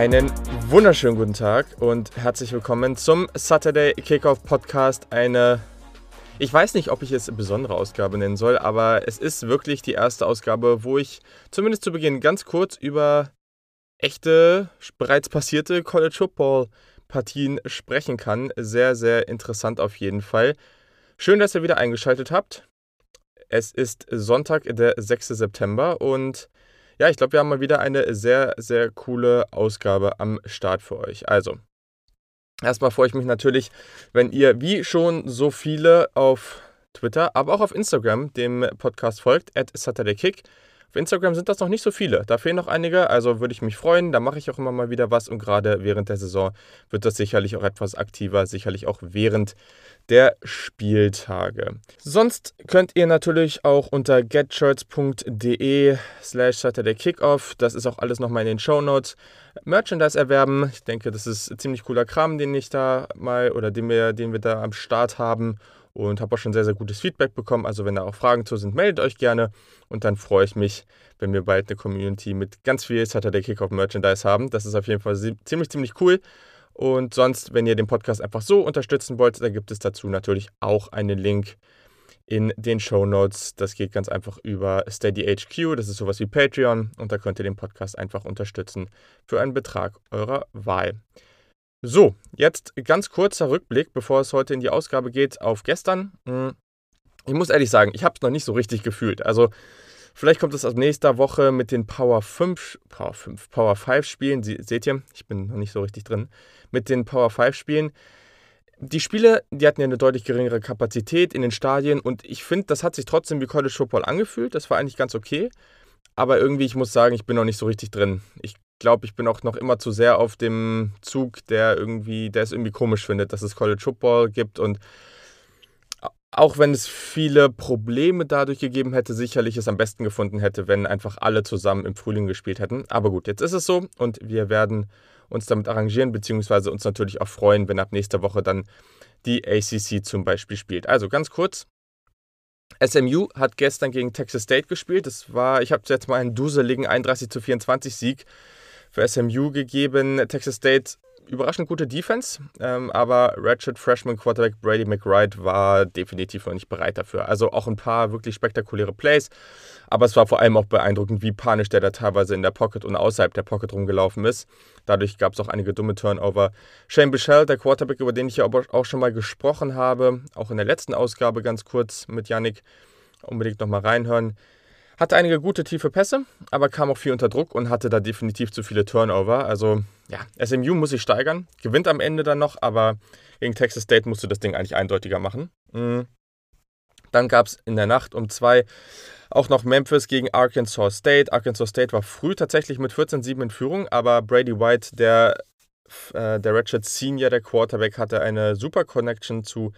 Einen wunderschönen guten Tag und herzlich willkommen zum Saturday Kickoff Podcast. Eine, ich weiß nicht, ob ich es besondere Ausgabe nennen soll, aber es ist wirklich die erste Ausgabe, wo ich zumindest zu Beginn ganz kurz über echte, bereits passierte College Football Partien sprechen kann. Sehr, sehr interessant auf jeden Fall. Schön, dass ihr wieder eingeschaltet habt. Es ist Sonntag, der 6. September und ja, ich glaube, wir haben mal wieder eine sehr, sehr coole Ausgabe am Start für euch. Also, erstmal freue ich mich natürlich, wenn ihr wie schon so viele auf Twitter, aber auch auf Instagram dem Podcast folgt, at SaturdayKick. Auf Instagram sind das noch nicht so viele. Da fehlen noch einige, also würde ich mich freuen. Da mache ich auch immer mal wieder was und gerade während der Saison wird das sicherlich auch etwas aktiver, sicherlich auch während der Spieltage. Sonst könnt ihr natürlich auch unter getshirts.de slash Saturday Kickoff, das ist auch alles nochmal in den Show Notes, Merchandise erwerben. Ich denke, das ist ziemlich cooler Kram, den ich da mal oder den wir, den wir da am Start haben und habe auch schon sehr, sehr gutes Feedback bekommen. Also wenn da auch Fragen zu sind, meldet euch gerne und dann freue ich mich, wenn wir bald eine Community mit ganz viel Saturday Kickoff Merchandise haben. Das ist auf jeden Fall ziemlich, ziemlich cool. Und sonst, wenn ihr den Podcast einfach so unterstützen wollt, dann gibt es dazu natürlich auch einen Link in den Show Notes. Das geht ganz einfach über Steady HQ, das ist sowas wie Patreon und da könnt ihr den Podcast einfach unterstützen für einen Betrag eurer Wahl. So, jetzt ganz kurzer Rückblick, bevor es heute in die Ausgabe geht, auf gestern. Hm, ich muss ehrlich sagen, ich habe es noch nicht so richtig gefühlt. Also, vielleicht kommt es ab nächster Woche mit den Power 5, Power 5, Power 5 Spielen. Sie, seht ihr, ich bin noch nicht so richtig drin. Mit den Power 5 Spielen. Die Spiele, die hatten ja eine deutlich geringere Kapazität in den Stadien und ich finde, das hat sich trotzdem wie College Football angefühlt. Das war eigentlich ganz okay. Aber irgendwie, ich muss sagen, ich bin noch nicht so richtig drin. Ich glaube, ich bin auch noch immer zu sehr auf dem Zug, der irgendwie, der es irgendwie komisch findet, dass es College Football gibt und auch wenn es viele Probleme dadurch gegeben hätte, sicherlich es am besten gefunden hätte, wenn einfach alle zusammen im Frühling gespielt hätten. Aber gut, jetzt ist es so und wir werden uns damit arrangieren, beziehungsweise uns natürlich auch freuen, wenn ab nächster Woche dann die ACC zum Beispiel spielt. Also ganz kurz. SMU hat gestern gegen Texas State gespielt. Das war, ich habe jetzt mal einen duseligen 31 zu 24 Sieg für SMU gegeben. Texas State überraschend gute Defense, ähm, aber Ratchet Freshman Quarterback Brady McBride war definitiv noch nicht bereit dafür. Also auch ein paar wirklich spektakuläre Plays, aber es war vor allem auch beeindruckend, wie panisch der da teilweise in der Pocket und außerhalb der Pocket rumgelaufen ist. Dadurch gab es auch einige dumme Turnover. Shane Bichelle, der Quarterback, über den ich ja auch schon mal gesprochen habe, auch in der letzten Ausgabe ganz kurz mit Yannick, unbedingt nochmal reinhören. Hatte einige gute tiefe Pässe, aber kam auch viel unter Druck und hatte da definitiv zu viele Turnover. Also ja, SMU muss sich steigern, gewinnt am Ende dann noch, aber gegen Texas State musst du das Ding eigentlich eindeutiger machen. Mhm. Dann gab es in der Nacht um zwei auch noch Memphis gegen Arkansas State. Arkansas State war früh tatsächlich mit 14-7 in Führung, aber Brady White, der, äh, der Ratchet Senior, der Quarterback, hatte eine super Connection zu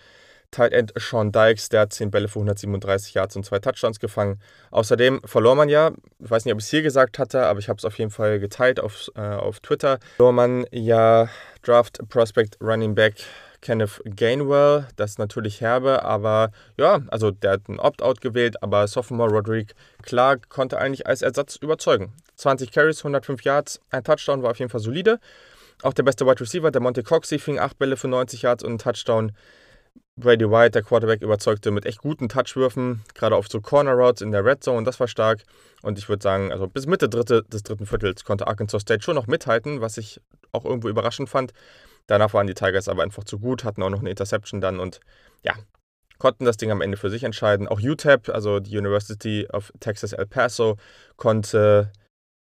Tight End Sean Dykes, der hat 10 Bälle für 137 Yards und zwei Touchdowns gefangen. Außerdem verlor man ja, ich weiß nicht, ob ich es hier gesagt hatte, aber ich habe es auf jeden Fall geteilt auf, äh, auf Twitter, verlor man ja Draft Prospect Running Back Kenneth Gainwell. Das ist natürlich herbe, aber ja, also der hat ein Opt-out gewählt, aber Sophomore Roderick Clark konnte eigentlich als Ersatz überzeugen. 20 Carries, 105 Yards, ein Touchdown war auf jeden Fall solide. Auch der beste Wide Receiver, der Monte Coxey, fing 8 Bälle für 90 Yards und einen Touchdown. Brady White, der Quarterback, überzeugte mit echt guten Touchwürfen, gerade auf so Corner Routes in der Red Zone, das war stark. Und ich würde sagen, also bis Mitte dritte, des dritten Viertels konnte Arkansas State schon noch mithalten, was ich auch irgendwo überraschend fand. Danach waren die Tigers aber einfach zu gut, hatten auch noch eine Interception dann und ja, konnten das Ding am Ende für sich entscheiden. Auch UTEP, also die University of Texas El Paso, konnte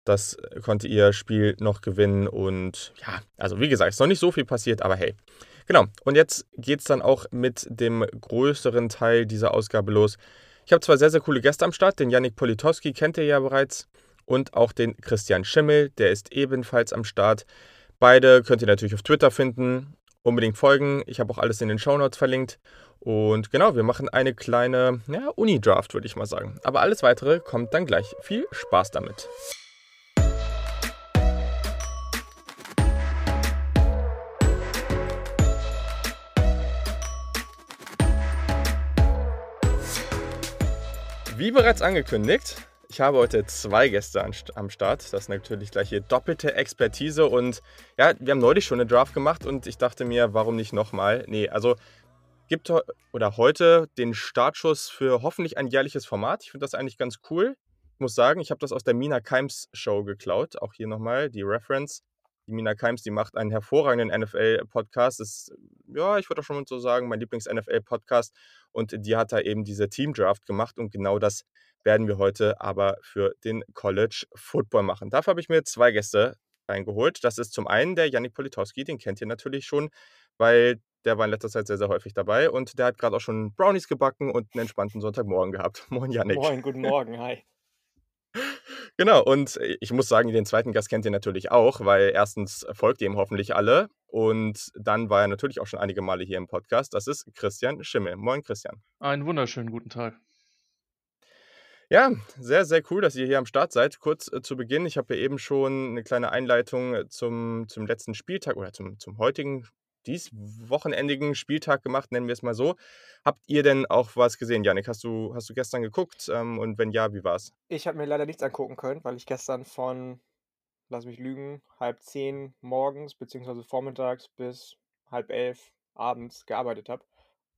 das konnte ihr Spiel noch gewinnen und ja, also wie gesagt, ist noch nicht so viel passiert, aber hey, Genau, und jetzt geht es dann auch mit dem größeren Teil dieser Ausgabe los. Ich habe zwei sehr, sehr coole Gäste am Start. Den Yannick Politowski kennt ihr ja bereits und auch den Christian Schimmel, der ist ebenfalls am Start. Beide könnt ihr natürlich auf Twitter finden. Unbedingt folgen. Ich habe auch alles in den Shownotes verlinkt. Und genau, wir machen eine kleine ja, Uni-Draft, würde ich mal sagen. Aber alles weitere kommt dann gleich. Viel Spaß damit. Wie bereits angekündigt, Ich habe heute zwei Gäste am Start. Das ist natürlich gleich hier doppelte Expertise. Und ja, wir haben neulich schon eine Draft gemacht und ich dachte mir, warum nicht nochmal? Nee, also gibt oder heute den Startschuss für hoffentlich ein jährliches Format. Ich finde das eigentlich ganz cool. Ich muss sagen, ich habe das aus der Mina Keims Show geklaut. Auch hier nochmal die Reference. Die Mina Keims, die macht einen hervorragenden NFL-Podcast. Ist, ja, ich würde auch schon so sagen, mein Lieblings-NFL-Podcast. Und die hat da eben diese Team-Draft gemacht und genau das werden wir heute aber für den College Football machen. Dafür habe ich mir zwei Gäste reingeholt. Das ist zum einen der Yannick Politowski, den kennt ihr natürlich schon, weil der war in letzter Zeit sehr, sehr häufig dabei und der hat gerade auch schon Brownies gebacken und einen entspannten Sonntagmorgen gehabt. Moin, Yannick. Moin, guten Morgen, hi. Genau, und ich muss sagen, den zweiten Gast kennt ihr natürlich auch, weil erstens folgt ihr ihm hoffentlich alle und dann war er natürlich auch schon einige Male hier im Podcast. Das ist Christian Schimmel. Moin, Christian. Einen wunderschönen guten Tag. Ja, sehr, sehr cool, dass ihr hier am Start seid. Kurz äh, zu Beginn, ich habe ja eben schon eine kleine Einleitung zum, zum letzten Spieltag oder zum, zum heutigen, dies wochenendigen Spieltag gemacht, nennen wir es mal so. Habt ihr denn auch was gesehen, Janik? Hast du, hast du gestern geguckt? Ähm, und wenn ja, wie war's? Ich habe mir leider nichts angucken können, weil ich gestern von, lass mich lügen, halb zehn morgens bzw. vormittags bis halb elf abends gearbeitet habe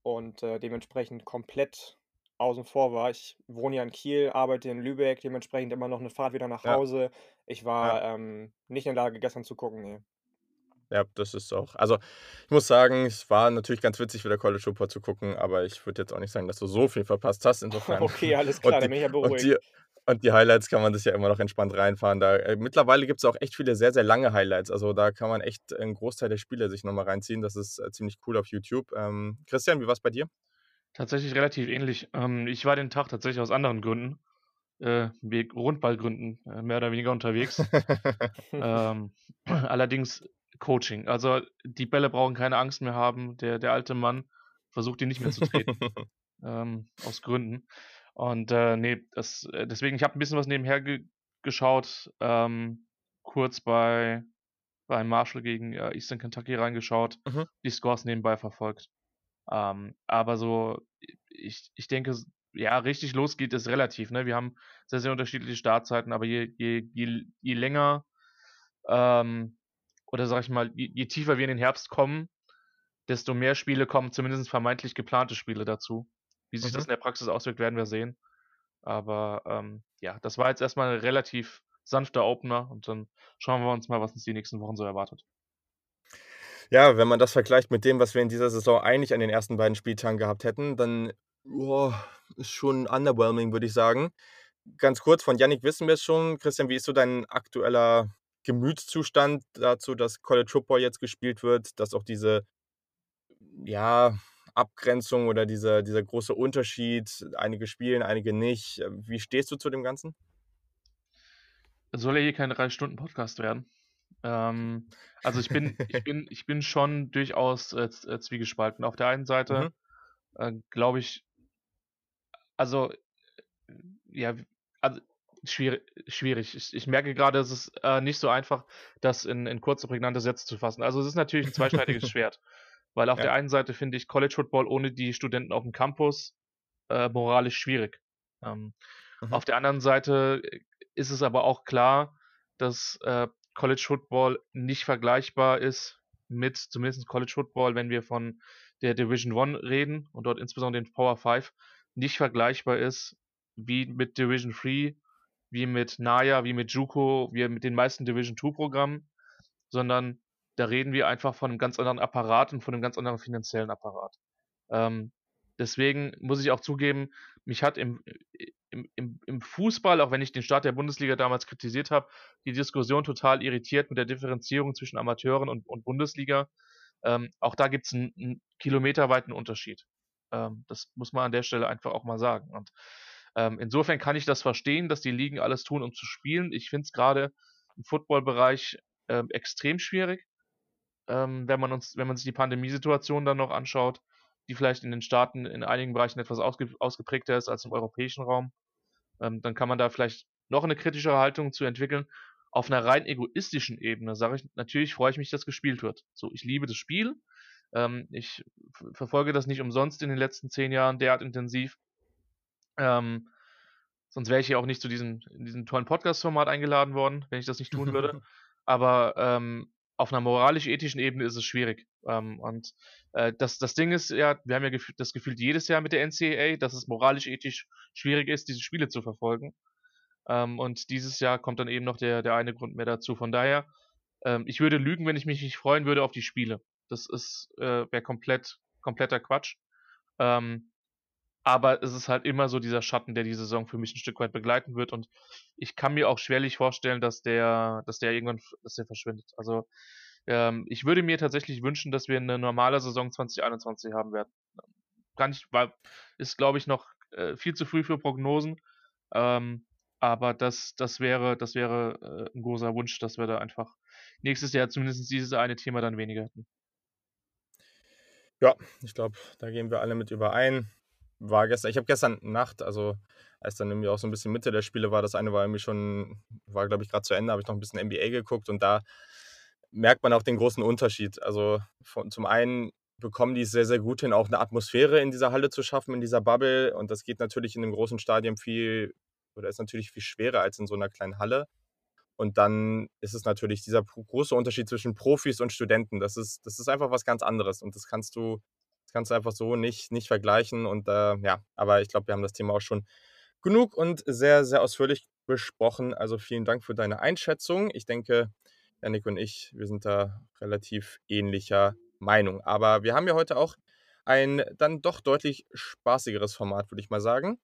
und äh, dementsprechend komplett außen vor war. Ich wohne ja in Kiel, arbeite in Lübeck, dementsprechend immer noch eine Fahrt wieder nach Ja. Hause. Ich war Ja. ähm, nicht in der Lage, gestern zu gucken. Nee. Ja, das ist auch. Also, ich muss sagen, es war natürlich ganz witzig, wieder College Football zu gucken, aber ich würde jetzt auch nicht sagen, dass du so viel verpasst hast. Insofern. Okay, alles klar, Und dann bin ich ja die, und, beruhigt. die, und die Highlights kann man sich ja immer noch entspannt reinfahren. Da, äh, mittlerweile gibt es auch echt viele sehr, sehr lange Highlights. Also da kann man echt einen Großteil der Spiele sich nochmal reinziehen. Das ist äh, ziemlich cool auf YouTube. Ähm, Christian, wie war es bei dir? Tatsächlich relativ ähnlich. Ähm, ich war den Tag tatsächlich aus anderen Gründen, äh, Rundballgründen, äh, mehr oder weniger unterwegs. ähm, allerdings Coaching. Also die Bälle brauchen keine Angst mehr haben. Der, der alte Mann versucht die nicht mehr zu treten. ähm, aus Gründen. Und äh, nee, das, äh, deswegen, ich habe ein bisschen was nebenher ge geschaut, ähm, kurz bei, bei Marshall gegen äh, Eastern Kentucky reingeschaut, Mhm. die Scores nebenbei verfolgt. Ähm, aber so, ich, ich denke, ja, richtig losgeht es relativ. Ne? Wir haben sehr, sehr unterschiedliche Startzeiten, aber je, je, je, je länger ähm, oder sag ich mal, je, je tiefer wir in den Herbst kommen, desto mehr Spiele kommen, zumindest vermeintlich geplante Spiele dazu. Wie sich das Mhm. in der Praxis auswirkt, werden wir sehen. Aber ähm, ja, das war jetzt erstmal ein relativ sanfter Opener und dann schauen wir uns mal, was uns die nächsten Wochen so erwartet. Ja, wenn man das vergleicht mit dem, was wir in dieser Saison eigentlich an den ersten beiden Spieltagen gehabt hätten, dann boah, ist schon underwhelming, würde ich sagen. Ganz kurz, von Yannick wissen wir es schon. Christian, wie ist so dein aktueller Gemütszustand dazu, dass College Football jetzt gespielt wird, dass auch diese ja, Abgrenzung oder dieser, dieser große Unterschied, einige spielen, einige nicht. Wie stehst du zu dem Ganzen? Es soll ja hier kein drei Stunden Podcast werden. Ähm, also ich bin, ich bin, ich bin schon durchaus äh, äh, zwiegespalten. Auf der einen Seite Mhm. äh, glaube ich, also äh, ja, also schwierig. schwierig. Ich, ich merke gerade, es ist äh, nicht so einfach, das in, in kurze, prägnante Sätze zu fassen. Also es ist natürlich ein zweischneidiges Schwert, weil auf Ja. der einen Seite finde ich College Football ohne die Studenten auf dem Campus äh, moralisch schwierig. Ähm, Mhm. Auf der anderen Seite äh, ist es aber auch klar, dass äh, College Football nicht vergleichbar ist mit zumindest College Football, wenn wir von der Division One reden und dort insbesondere den Power 5, nicht vergleichbar ist wie mit Division 3, wie mit Naya, wie mit JUCO, wie mit den meisten Division 2 Programmen, sondern da reden wir einfach von einem ganz anderen Apparat und von einem ganz anderen finanziellen Apparat. Ähm, deswegen muss ich auch zugeben, mich hat im, im, im, im Fußball, auch wenn ich den Start der Bundesliga damals kritisiert habe, die Diskussion total irritiert mit der Differenzierung zwischen Amateuren und, und Bundesliga. Ähm, auch da gibt es einen, einen kilometerweiten Unterschied. Ähm, das muss man an der Stelle einfach auch mal sagen. Und ähm, insofern kann ich das verstehen, dass die Ligen alles tun, um zu spielen. Ich finde es gerade im Footballbereich ähm, extrem schwierig, ähm, wenn man uns, wenn man sich die Pandemiesituation dann noch anschaut, die vielleicht in den Staaten in einigen Bereichen etwas ausge ausgeprägter ist als im europäischen Raum. Ähm, dann kann man da vielleicht noch eine kritischere Haltung zu entwickeln. Auf einer rein egoistischen Ebene sage ich, natürlich freue ich mich, dass gespielt wird. So, ich liebe das Spiel. Ähm, ich verfolge das nicht umsonst in den letzten zehn Jahren derart intensiv. Ähm, Sonst wäre ich ja auch nicht zu diesem, in diesem tollen Podcast-Format eingeladen worden, wenn ich das nicht tun würde. Aber ähm, auf einer moralisch-ethischen Ebene ist es schwierig. Ähm, und äh, das, das Ding ist ja, wir haben ja gef das Gefühl jedes Jahr mit der NCAA, dass es moralisch-ethisch schwierig ist, diese Spiele zu verfolgen. Ähm, und dieses Jahr kommt dann eben noch der, der eine Grund mehr dazu. Von daher, ähm, ich würde lügen, wenn ich mich nicht freuen würde auf die Spiele. Das ist äh, wäre komplett kompletter Quatsch. Ähm, aber es ist halt immer so dieser Schatten, der die Saison für mich ein Stück weit begleiten wird. Und ich kann mir auch schwerlich vorstellen, dass der, dass der irgendwann, dass der verschwindet. Also ähm, ich würde mir tatsächlich wünschen, dass wir eine normale Saison 2021 haben werden. Kann ich, weil, ist glaube ich noch äh, viel zu früh für Prognosen. Ähm, aber das, das wäre, das wäre äh, ein großer Wunsch, dass wir da einfach nächstes Jahr zumindest dieses eine Thema dann weniger hätten. Ja, ich glaube, da gehen wir alle mit überein war gestern, ich habe gestern Nacht, also als dann irgendwie auch so ein bisschen Mitte der Spiele war, das eine war irgendwie schon, war glaube ich gerade zu Ende, habe ich noch ein bisschen NBA geguckt und da merkt man auch den großen Unterschied. Also von, zum einen bekommen die es sehr, sehr gut hin, auch eine Atmosphäre in dieser Halle zu schaffen, in dieser Bubble. Und das geht natürlich in einem großen Stadion viel, oder ist natürlich viel schwerer als in so einer kleinen Halle. Und dann ist es natürlich dieser große Unterschied zwischen Profis und Studenten. Das ist, das ist einfach was ganz anderes. Und das kannst du kannst du einfach so nicht, nicht vergleichen. Und äh, ja, aber ich glaube, wir haben das Thema auch schon genug und sehr, sehr ausführlich besprochen. Also vielen Dank für deine Einschätzung. Ich denke, Janik und ich, wir sind da relativ ähnlicher Meinung. Aber wir haben ja heute auch ein dann doch deutlich spaßigeres Format, würde ich mal sagen.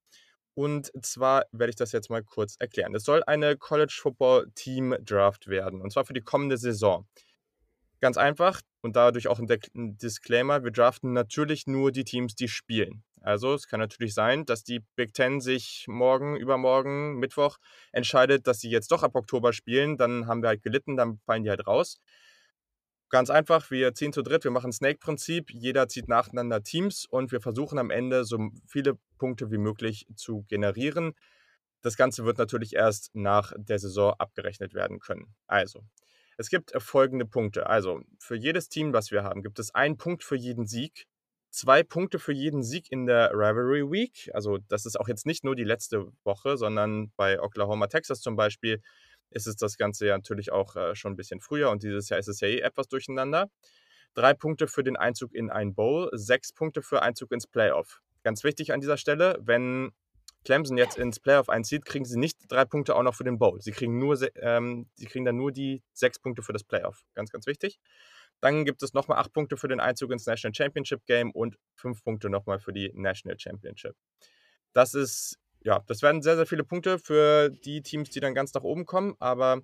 Und zwar werde ich das jetzt mal kurz erklären. Es soll eine College Football Team Draft werden. Und zwar für die kommende Saison. Ganz einfach und dadurch auch ein Disclaimer, wir draften natürlich nur die Teams, die spielen. Also es kann natürlich sein, dass die Big Ten sich morgen, übermorgen, Mittwoch entscheidet, dass sie jetzt doch ab Oktober spielen. Dann haben wir halt gelitten, dann fallen die halt raus. Ganz einfach, wir ziehen zu dritt, wir machen Snake-Prinzip, jeder zieht nacheinander Teams und wir versuchen am Ende so viele Punkte wie möglich zu generieren. Das Ganze wird natürlich erst nach der Saison abgerechnet werden können. Also, es gibt äh, folgende Punkte. Also für jedes Team, was wir haben, gibt es einen Punkt für jeden Sieg, zwei Punkte für jeden Sieg in der Rivalry Week. Also das ist auch jetzt nicht nur die letzte Woche, sondern bei Oklahoma, Texas zum Beispiel ist es das Ganze ja natürlich auch äh, schon ein bisschen früher und dieses Jahr ist es ja eh etwas durcheinander. Drei Punkte für den Einzug in ein Bowl, sechs Punkte für Einzug ins Playoff. Ganz wichtig an dieser Stelle, wenn Clemson jetzt ins Playoff einzieht, kriegen sie nicht drei Punkte auch noch für den Bowl. Sie kriegen, nur, ähm, sie kriegen dann nur die sechs Punkte für das Playoff. Ganz, ganz wichtig. Dann gibt es nochmal acht Punkte für den Einzug ins National Championship Game und fünf Punkte nochmal für die National Championship. Das ist, ja, das werden sehr, sehr viele Punkte für die Teams, die dann ganz nach oben kommen, aber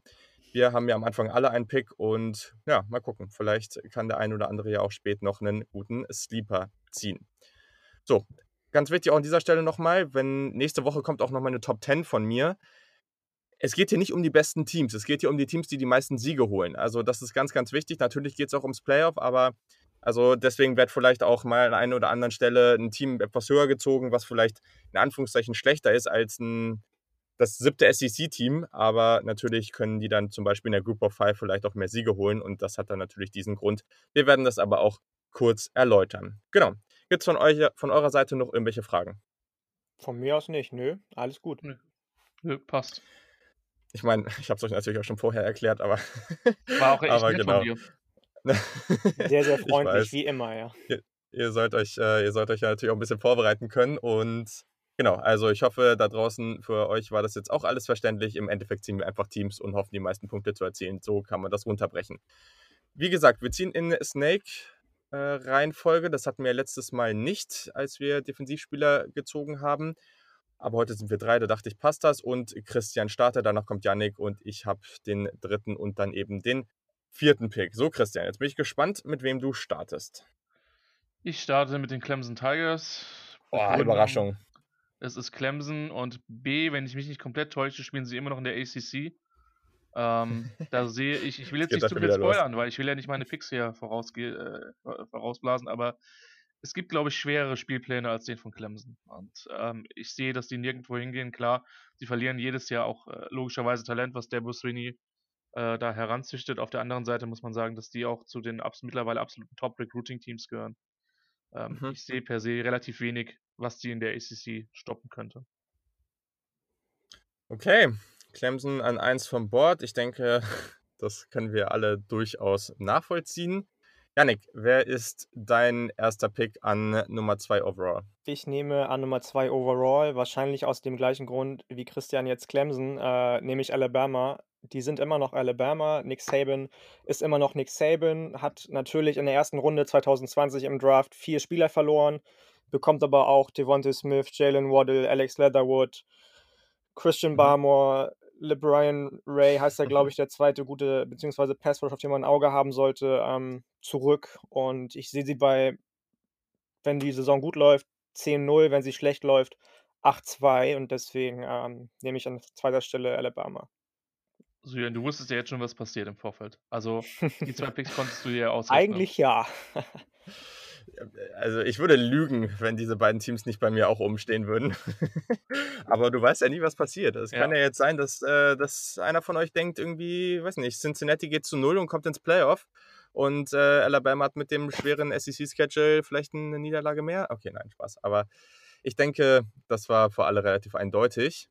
wir haben ja am Anfang alle einen Pick und ja, mal gucken. Vielleicht kann der ein oder andere ja auch spät noch einen guten Sleeper ziehen. So, ganz wichtig auch an dieser Stelle nochmal, wenn nächste Woche kommt auch nochmal eine Top 10 von mir. Es geht hier nicht um die besten Teams, es geht hier um die Teams, die die meisten Siege holen. Also das ist ganz, ganz wichtig. Natürlich geht es auch ums Playoff, aber also deswegen wird vielleicht auch mal an einer oder anderen Stelle ein Team etwas höher gezogen, was vielleicht in Anführungszeichen schlechter ist als ein, das siebte SEC-Team. Aber natürlich können die dann zum Beispiel in der Group of Five vielleicht auch mehr Siege holen und das hat dann natürlich diesen Grund. Wir werden das aber auch kurz erläutern. Genau. Gibt es von, von eurer Seite noch irgendwelche Fragen? Von mir aus nicht, nö, alles gut. Nö, nö passt. Ich meine, ich habe es euch natürlich auch schon vorher erklärt, aber. War auch echt aber genau. von dir. Sehr, sehr freundlich, wie immer, ja. Ihr, ihr, sollt euch, äh, ihr sollt euch ja natürlich auch ein bisschen vorbereiten können und genau, also ich hoffe, da draußen für euch war das jetzt auch alles verständlich. Im Endeffekt ziehen wir einfach Teams und hoffen, die meisten Punkte zu erzielen. So kann man das runterbrechen. Wie gesagt, wir ziehen in Snake äh, Reihenfolge. Das hatten wir letztes Mal nicht, als wir Defensivspieler gezogen haben. Aber heute sind wir drei, da dachte ich, passt das. Und Christian startet, danach kommt Yannick und ich habe den dritten und dann eben den vierten Pick. So, Christian, jetzt bin ich gespannt, mit wem du startest. Ich starte mit den Clemson Tigers. Oh, Überraschung. Es ist Clemson und B, wenn ich mich nicht komplett täusche, spielen sie immer noch in der ACC. Ähm, da sehe ich, ich will jetzt nicht zu viel spoilern, los. weil ich will ja nicht meine Picks hier vorausge äh, vorausblasen, aber es gibt, glaube ich, schwerere Spielpläne als den von Clemson. Und ähm, ich sehe, dass die nirgendwo hingehen. Klar, sie verlieren jedes Jahr auch äh, logischerweise Talent, was der Busrini äh, da heranzüchtet. Auf der anderen Seite muss man sagen, dass die auch zu den abs mittlerweile absoluten Top-Recruiting-Teams gehören. Ähm, mhm. Ich sehe per se relativ wenig, was die in der ACC stoppen könnte. Okay, Clemson an 1 vom Board. Ich denke, das können wir alle durchaus nachvollziehen. Janik, wer ist dein erster Pick an Nummer 2 overall? Ich nehme an Nummer 2 overall, wahrscheinlich aus dem gleichen Grund wie Christian jetzt Clemson, äh, nämlich Alabama. Die sind immer noch Alabama. Nick Saban ist immer noch Nick Saban, hat natürlich in der ersten Runde 2020 im Draft vier Spieler verloren, bekommt aber auch Devontae Smith, Jalen Waddle, Alex Leatherwood, Christian Mhm. Barmore, LeBrian Ray heißt er, glaube ich, der zweite gute, beziehungsweise Passrush, auf den man ein Auge haben sollte, ähm, zurück. Und ich sehe sie bei, wenn die Saison gut läuft, 10-0, wenn sie schlecht läuft, 8-2. Und deswegen ähm, nehme ich an zweiter Stelle Alabama. So, Julian, du wusstest ja jetzt schon, was passiert im Vorfeld. Also, die zwei Picks konntest du dir ja ausrechnen. Eigentlich ja. Also ich würde lügen, wenn diese beiden Teams nicht bei mir auch umstehen würden. Aber du weißt ja nie, was passiert. Es kann Ja. ja jetzt sein, dass, äh, dass einer von euch denkt, irgendwie, weiß nicht, Cincinnati geht zu null und kommt ins Playoff. Und äh, Alabama hat mit dem schweren SEC-Schedule vielleicht eine Niederlage mehr. Okay, nein, Spaß. Aber ich denke, das war für alle relativ eindeutig.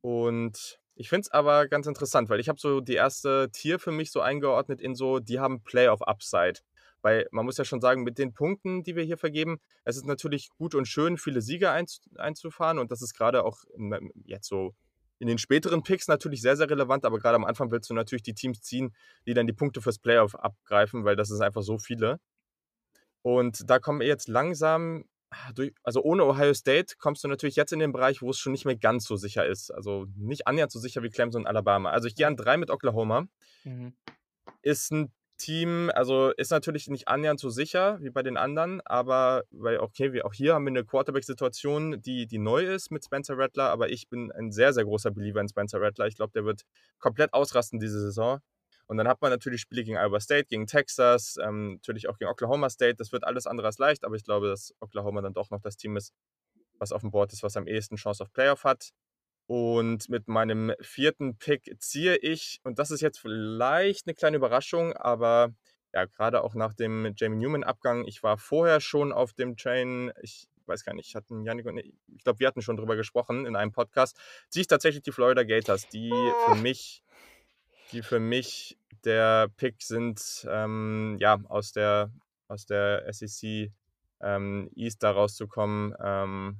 Und ich finde es aber ganz interessant, weil ich habe so die erste Tier für mich so eingeordnet in so, die haben Playoff-Upside. Weil man muss ja schon sagen, mit den Punkten, die wir hier vergeben, es ist natürlich gut und schön, viele Siege einz einzufahren. Und das ist gerade auch jetzt so in den späteren Picks natürlich sehr, sehr relevant. Aber gerade am Anfang willst du natürlich die Teams ziehen, die dann die Punkte fürs Playoff abgreifen, weil das ist einfach so viele. Und da kommen wir jetzt langsam, durch, also ohne Ohio State kommst du natürlich jetzt in den Bereich, wo es schon nicht mehr ganz so sicher ist. Also nicht annähernd so sicher wie Clemson und Alabama. Also ich gehe an drei mit Oklahoma Mhm. ist ein Team, also ist natürlich nicht annähernd so sicher wie bei den anderen, aber weil, okay, wir auch hier haben wir eine Quarterback-Situation, die, die neu ist mit Spencer Rattler, aber ich bin ein sehr, sehr großer Believer in Spencer Rattler. Ich glaube, der wird komplett ausrasten diese Saison. Und dann hat man natürlich Spiele gegen Iowa State, gegen Texas, ähm, natürlich auch gegen Oklahoma State. Das wird alles andere als leicht, aber ich glaube, dass Oklahoma dann doch noch das Team ist, was auf dem Board ist, was am ehesten Chance auf Playoff hat. Und mit meinem vierten Pick ziehe ich, und das ist jetzt vielleicht eine kleine Überraschung, aber ja, gerade auch nach dem Jamie Newman-Abgang, ich war vorher schon auf dem Train, ich weiß gar nicht, hatten Janik und ich glaube, wir hatten schon drüber gesprochen in einem Podcast, ziehe ich tatsächlich die Florida Gators, die für mich, die für mich der Pick sind, ähm, ja, aus der, aus der SEC ähm, East da rauszukommen. Ähm,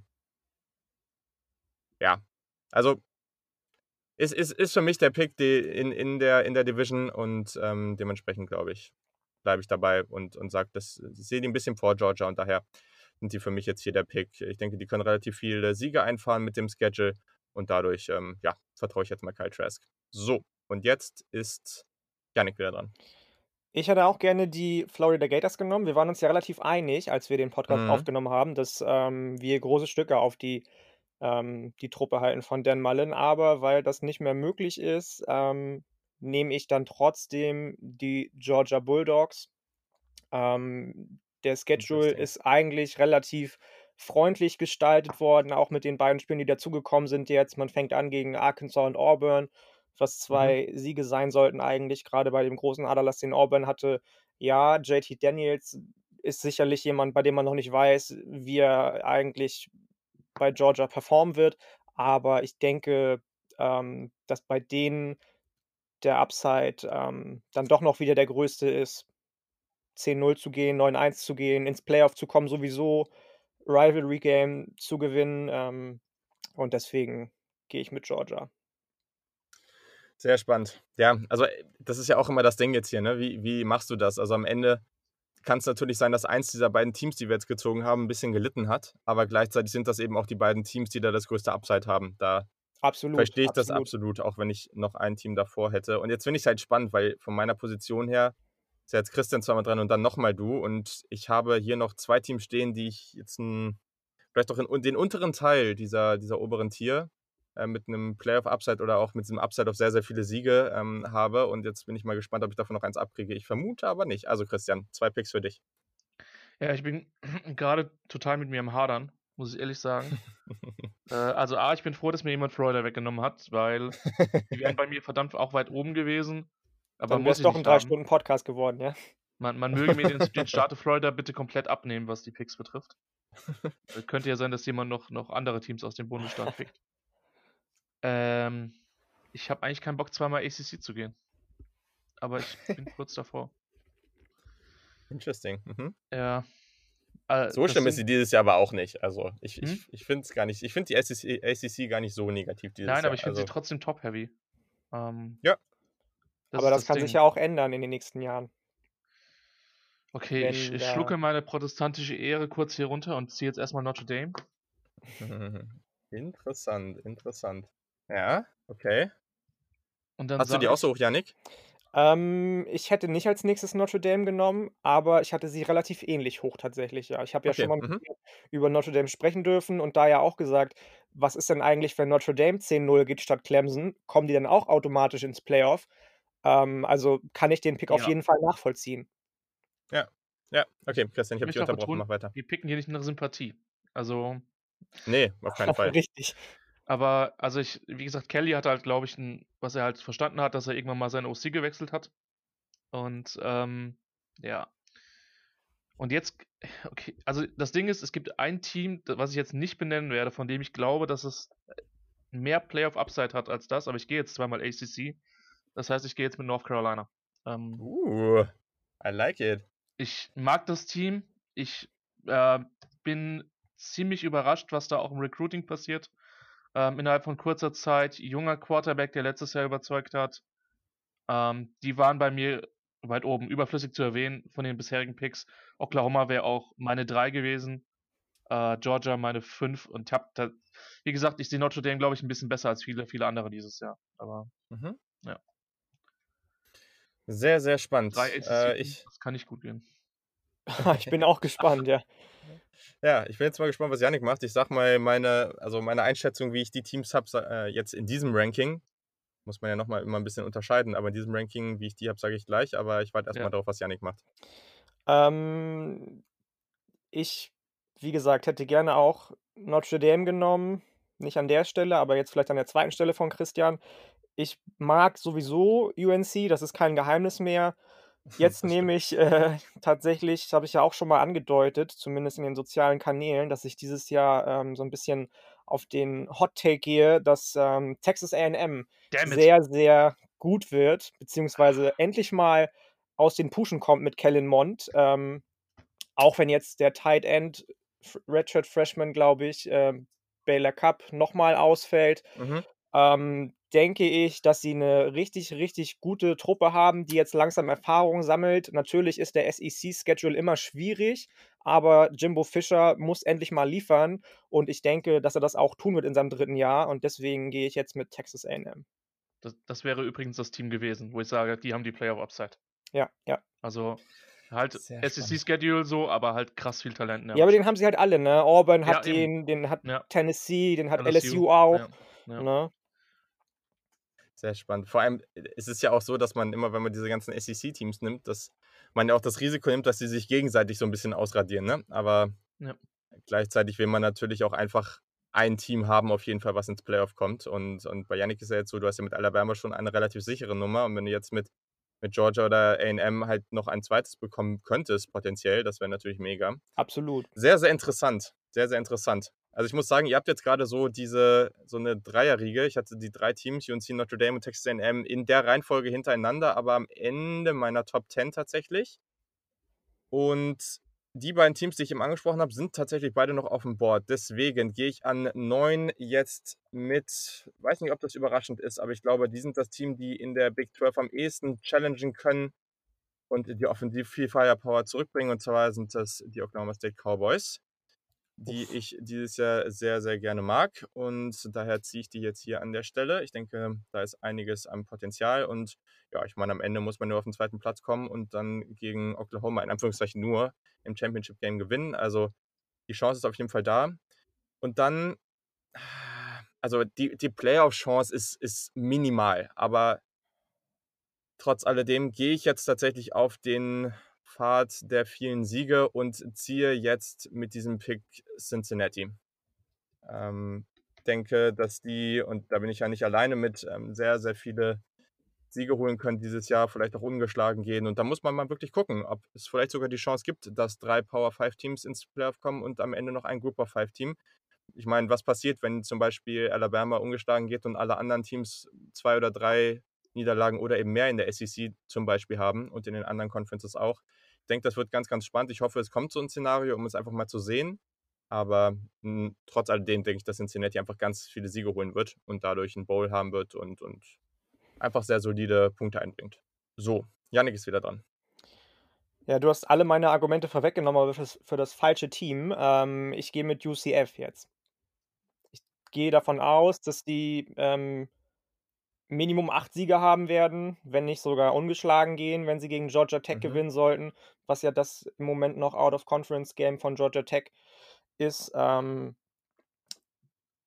ja, also ist, ist, ist für mich der Pick die in, in, der, in der Division und ähm, dementsprechend, glaube ich, bleibe ich dabei und, und sage, ich sehe die ein bisschen vor Georgia und daher sind die für mich jetzt hier der Pick. Ich denke, die können relativ viele Siege einfahren mit dem Schedule und dadurch, ähm, ja, vertraue ich jetzt mal Kyle Trask. So, und jetzt ist Janik wieder dran. Ich hätte auch gerne die Florida Gators genommen. Wir waren uns ja relativ einig, als wir den Podcast Mhm. aufgenommen haben, dass ähm, wir große Stücke auf die, ähm, die Truppe halten von Dan Mullen. Aber weil das nicht mehr möglich ist, ähm, nehme ich dann trotzdem die Georgia Bulldogs. Ähm, der Schedule ist eigentlich relativ freundlich gestaltet worden, auch mit den beiden Spielen, die dazugekommen sind jetzt. Man fängt an gegen Arkansas und Auburn, was Mhm. zwei Siege sein sollten eigentlich, gerade bei dem großen Aderlass, den Auburn hatte. Ja, JT Daniels ist sicherlich jemand, bei dem man noch nicht weiß, wie er eigentlich bei Georgia performen wird. Aber ich denke, ähm, dass bei denen der Upside ähm, dann doch noch wieder der größte ist, 10-0 zu gehen, 9-1 zu gehen, ins Playoff zu kommen, sowieso Rivalry Game zu gewinnen. Ähm, und deswegen gehe ich mit Georgia. Sehr spannend. Ja, also äh, das ist ja auch immer das Ding jetzt hier, ne? Wie, wie machst du das? Also am Ende kann es natürlich sein, dass eins dieser beiden Teams, die wir jetzt gezogen haben, ein bisschen gelitten hat, aber gleichzeitig sind das eben auch die beiden Teams, die da das größte Upside haben. Da Absolut. verstehe ich das absolut. absolut, auch wenn ich noch ein Team davor hätte. Und jetzt finde ich es halt spannend, weil von meiner Position her ist ja jetzt Christian zweimal dran und dann nochmal du. Und ich habe hier noch zwei Teams stehen, die ich jetzt ein, vielleicht auch in den unteren Teil dieser, dieser oberen Tier äh, mit einem Playoff-Upside oder auch mit diesem Upside auf sehr, sehr viele Siege ähm, habe. Und jetzt bin ich mal gespannt, ob ich davon noch eins abkriege. Ich vermute aber nicht. Also Christian, zwei Picks für dich. Ja, ich bin gerade total mit mir am Hadern, muss ich ehrlich sagen. äh, also A, ich bin froh, dass mir jemand Florida weggenommen hat, weil die wären bei mir verdammt auch weit oben gewesen. Aber Dann wäre muss doch ein nicht drei haben. Stunden Podcast geworden, ja? Man, man möge mir den, den Staat Florida bitte komplett abnehmen, was die Picks betrifft. Äh, könnte ja sein, dass jemand noch, noch andere Teams aus dem Bundesstaat pickt. Ähm, ich habe eigentlich keinen Bock, zweimal ACC zu gehen. Aber ich bin kurz davor. Interesting. Mhm. Ja. Äh, so schlimm ist sie dieses Jahr aber auch nicht. Also ich, hm? ich, ich finde es gar nicht. Ich finde die ACC, ACC gar nicht so negativ dieses Nein, Jahr. aber ich finde also, sie trotzdem top-heavy. Ähm, ja. Das aber das, das kann Ding. sich ja auch ändern in den nächsten Jahren. Okay, Wenn ich, ich schlucke meine protestantische Ehre kurz hier runter und ziehe jetzt erstmal Notre Dame. interessant, interessant. Ja, okay. Hast du die auch so hoch, Janik? Ähm, ich hätte nicht als nächstes Notre Dame genommen, aber ich hatte sie relativ ähnlich hoch tatsächlich, ja. Ich habe ja Okay, schon mal mhm. über Notre Dame sprechen dürfen und da ja auch gesagt: „Was ist denn eigentlich, wenn Notre Dame 10:0 geht statt Clemson? Kommen die dann auch automatisch ins Playoff?“ Ähm, also kann ich den Pick auf Ja. jeden Fall nachvollziehen. Ja. Ja, okay, Christian, ich habe dich unterbrochen, betonen, mach weiter. wir picken hier nicht nach Sympathie. Also, Nee, auf keinen Fall. Richtig. Aber also ich, wie gesagt, Kelly hatte halt, glaube ich, 'n was er halt verstanden hat, dass er irgendwann mal seine OC gewechselt hat. Und, ähm, ja. Und jetzt okay, also das Ding ist, es gibt ein Team, was ich jetzt nicht benennen werde, von dem ich glaube, dass es, äh, mehr Playoff-Upside hat als das, aber ich gehe jetzt zweimal ACC. Das heißt, ich gehe jetzt mit North Carolina. Ähm Uh, I like it. Ich mag das Team. Ich, äh, bin ziemlich überrascht, was da auch im Recruiting passiert. Ähm, innerhalb von kurzer Zeit junger Quarterback, der letztes Jahr überzeugt hat. Ähm, die waren bei mir weit oben. Überflüssig zu erwähnen von den bisherigen Picks. Oklahoma wäre auch meine 3 gewesen. Äh, Georgia meine 5 und habe da wie gesagt, ich sehe Notre Dame, glaube ich, 'n bisschen besser als viele, viele andere dieses Jahr. Aber Mhm. Ja. Sehr, sehr spannend. 3 Äh, ich das kann nicht gut gehen. Ich bin auch gespannt, ja. Ja, ich bin jetzt mal gespannt, was Janik macht. Ich sage mal meine also meine Einschätzung, wie ich die Teams habe, äh, jetzt in diesem Ranking. Muss man ja noch mal immer 'n bisschen unterscheiden, aber in diesem Ranking, wie ich die habe, sage ich gleich, aber ich warte erst mal Ja. darauf, was Janik macht. Ähm, ich, wie gesagt, hätte gerne auch Notre Dame genommen. Nicht an der Stelle, aber jetzt vielleicht an der zweiten Stelle von Christian. Ich mag sowieso UNC, das ist kein Geheimnis mehr. Jetzt nehme ich, äh, tatsächlich habe ich ja auch schon mal angedeutet, zumindest in den sozialen Kanälen, dass ich dieses Jahr, ähm, so 'n bisschen auf den Hot Take gehe, dass, ähm, Texas A&M sehr, sehr gut wird, beziehungsweise endlich mal aus den Puschen kommt mit Kellen Mond. Ähm, auch wenn jetzt der Tight End, Redshirt Freshman, glaube ich, ähm, Baylor Cupp noch mal ausfällt, Mhm. ähm, denke ich, dass sie 'ne richtig, richtig gute Truppe haben, die jetzt langsam Erfahrung sammelt. Natürlich ist der SEC-Schedule immer schwierig, aber Jimbo Fisher muss endlich mal liefern und ich denke, dass er das auch tun wird in seinem 3. Jahr und deswegen gehe ich jetzt mit Texas A&M. Das das wäre übrigens das Team gewesen, wo ich sage, die haben die Playoff Upside. Ja, ja. Also, halt. SEC-Schedule so, aber halt krass viel Talent der Ja, aber den haben sie halt alle, ne? Auburn Ja, hat eben. den, den hat Ja. Tennessee, den hat LSU, LSU auch, ja, ja. ne? Sehr spannend. Vor allem, äh, es ist ja auch so, dass man immer, wenn man diese ganzen SEC-Teams nimmt, dass man ja auch das Risiko nimmt, dass sie sich gegenseitig so 'n bisschen ausradieren, ne? Aber Ja. gleichzeitig will man natürlich auch einfach ein Team haben auf jeden Fall, was ins Playoff kommt. Und und bei Janik ist ja jetzt so, du hast ja mit Alabama schon eine relativ sichere Nummer und wenn du jetzt mit mit Georgia oder A&M halt noch ein 2. bekommen könntest potenziell, das wäre natürlich mega. Absolut. Sehr, sehr interessant. Sehr, sehr interessant. Also, ich muss sagen, ihr habt jetzt grade so diese so 'ne Dreierriege. Ich hatte die 3 Teams, UNC, Notre Dame und Texas A&M in der Reihenfolge hintereinander, aber am Ende meiner Top 10 tatsächlich. Und die beiden Teams, die ich eben angesprochen habe, sind tatsächlich beide noch aufm Board. Deswegen gehe ich an 9 jetzt mit weiß nicht, ob das überraschend ist, aber ich glaube, die sind das Team, die in der Big 12 am ehesten challengen können und die offensiv viel Firepower zurückbringen. Und zwar sind das die Oklahoma State Cowboys, die Uff. ich dieses Jahr sehr, sehr gerne mag und daher ziehe ich die jetzt hier an der Stelle. Ich denke, da ist einiges an Potenzial und ja, ich meine, am Ende muss man nur auf den 2. Platz kommen und dann gegen Oklahoma in Anführungszeichen nur im Championship Game gewinnen. Also, die Chance ist auf jeden Fall da. Und dann also, die die Playoff-Chance ist ist minimal, aber trotz alledem gehe ich jetzt tatsächlich auf den Pfad der vielen Siege und ziehe jetzt mit diesem Pick Cincinnati. Ähm, denke, dass die und da bin ich ja nicht alleine mit, ähm, sehr, sehr viele Siege holen können dieses Jahr, vielleicht auch ungeschlagen gehen. Und da muss man mal wirklich gucken, ob es vielleicht sogar die Chance gibt, dass 3 Power 5 Teams ins Playoff kommen und am Ende noch ein Group of 5 Team. ich meine, was passiert, wenn zum Beispiel Alabama ungeschlagen geht und alle anderen Teams zwei oder drei Niederlagen oder eben mehr in der SEC zum Beispiel haben und in den anderen Conferences auch. Denke, das wird ganz, ganz spannend. Ich hoffe, es kommt so ein Szenario, um es einfach mal zu sehen. Aber mh, hm, trotz alledem denke ich, dass Cincinnati einfach ganz viele Siege holen wird und dadurch einen Bowl haben wird und, und einfach sehr solide Punkte einbringt. So, Yannick ist wieder dran. Ja, du hast alle meine Argumente vorweggenommen, aber für, für das falsche Team. Ähm, ich gehe mit UCF jetzt. Ich gehe davon aus, dass die ähm, Minimum acht Siege haben werden, wenn nicht sogar ungeschlagen gehen, wenn sie gegen Georgia Tech mhm. gewinnen sollten, was ja das im Moment noch Out-of-Conference-Game von Georgia Tech ist. Ähm,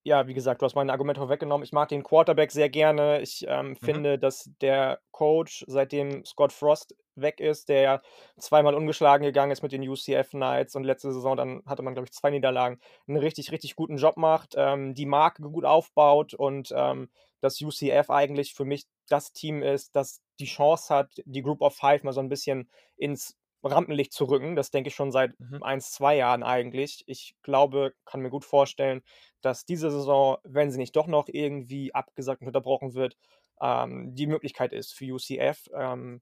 ja, wie gesagt, du hast meine Argumente vorweggenommen. Ich mag den Quarterback sehr gerne. Ich ähm, mhm. finde, dass der Coach, seitdem Scott Frost weg ist, der ja zweimal ungeschlagen gegangen ist mit den UCF Knights und letzte Saison dann hatte man, glaube ich, zwei Niederlagen, einen richtig, richtig guten Job macht, ähm, die Marke gut aufbaut und ähm, dass UCF eigentlich für mich das Team ist, das die Chance hat, die Group of Five mal so ein bisschen ins Rampenlicht zu rücken. Das denke ich schon seit mhm. ein, zwei Jahren eigentlich. Ich glaube, kann mir gut vorstellen, dass diese Saison, wenn sie nicht doch noch irgendwie abgesagt und unterbrochen wird, ähm, die Möglichkeit ist für UCF, ähm,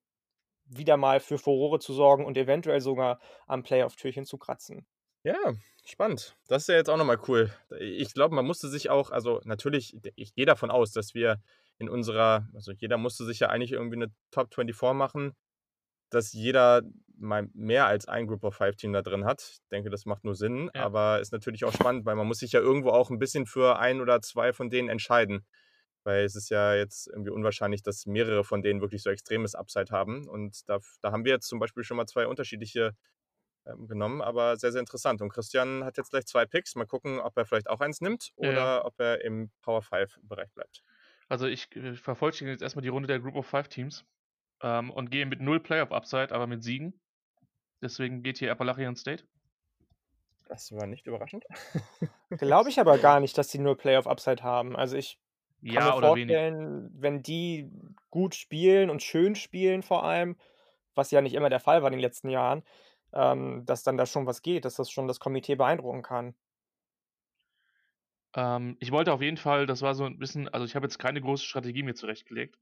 wieder mal für Furore zu sorgen und eventuell sogar am Playoff-Türchen zu kratzen. Ja, spannend. Das ist ja jetzt auch nochmal cool. Ich glaube, man musste sich auch, also natürlich, ich gehe davon aus, dass wir in unserer, also jeder musste sich ja eigentlich irgendwie eine Top 24 machen, dass jeder mal mehr als ein Group of Five Team da drin hat. Ich denke, das macht nur Sinn, ja. aber ist natürlich auch spannend, weil man muss sich ja irgendwo auch ein bisschen für ein oder zwei von denen entscheiden. Weil es ist ja jetzt irgendwie unwahrscheinlich, dass mehrere von denen wirklich so extremes Upside haben. Und da, da haben wir jetzt zum Beispiel schon mal zwei unterschiedliche genommen, aber sehr, sehr interessant. Und Christian hat jetzt gleich zwei Picks. Mal gucken, ob er vielleicht auch eins nimmt oder ja. ob er im Power 5-Bereich bleibt. Also ich äh, vervollständige jetzt erstmal die Runde der Group of Five Teams ähm, und gehe mit null Playoff-Upside, aber mit Siegen. Deswegen geht hier Appalachian State. Das war nicht überraschend. Glaube ich aber gar nicht, dass die nur Playoff-Upside haben. Also ich kann ja, mir vorstellen, wenig. wenn die gut spielen und schön spielen vor allem, was ja nicht immer der Fall war in den letzten Jahren, ähm, dass dann da schon was geht, dass das schon das Komitee beeindrucken kann. Ähm, ich wollte auf jeden Fall, das war so ein bisschen, also ich habe jetzt keine große Strategie mir zurechtgelegt,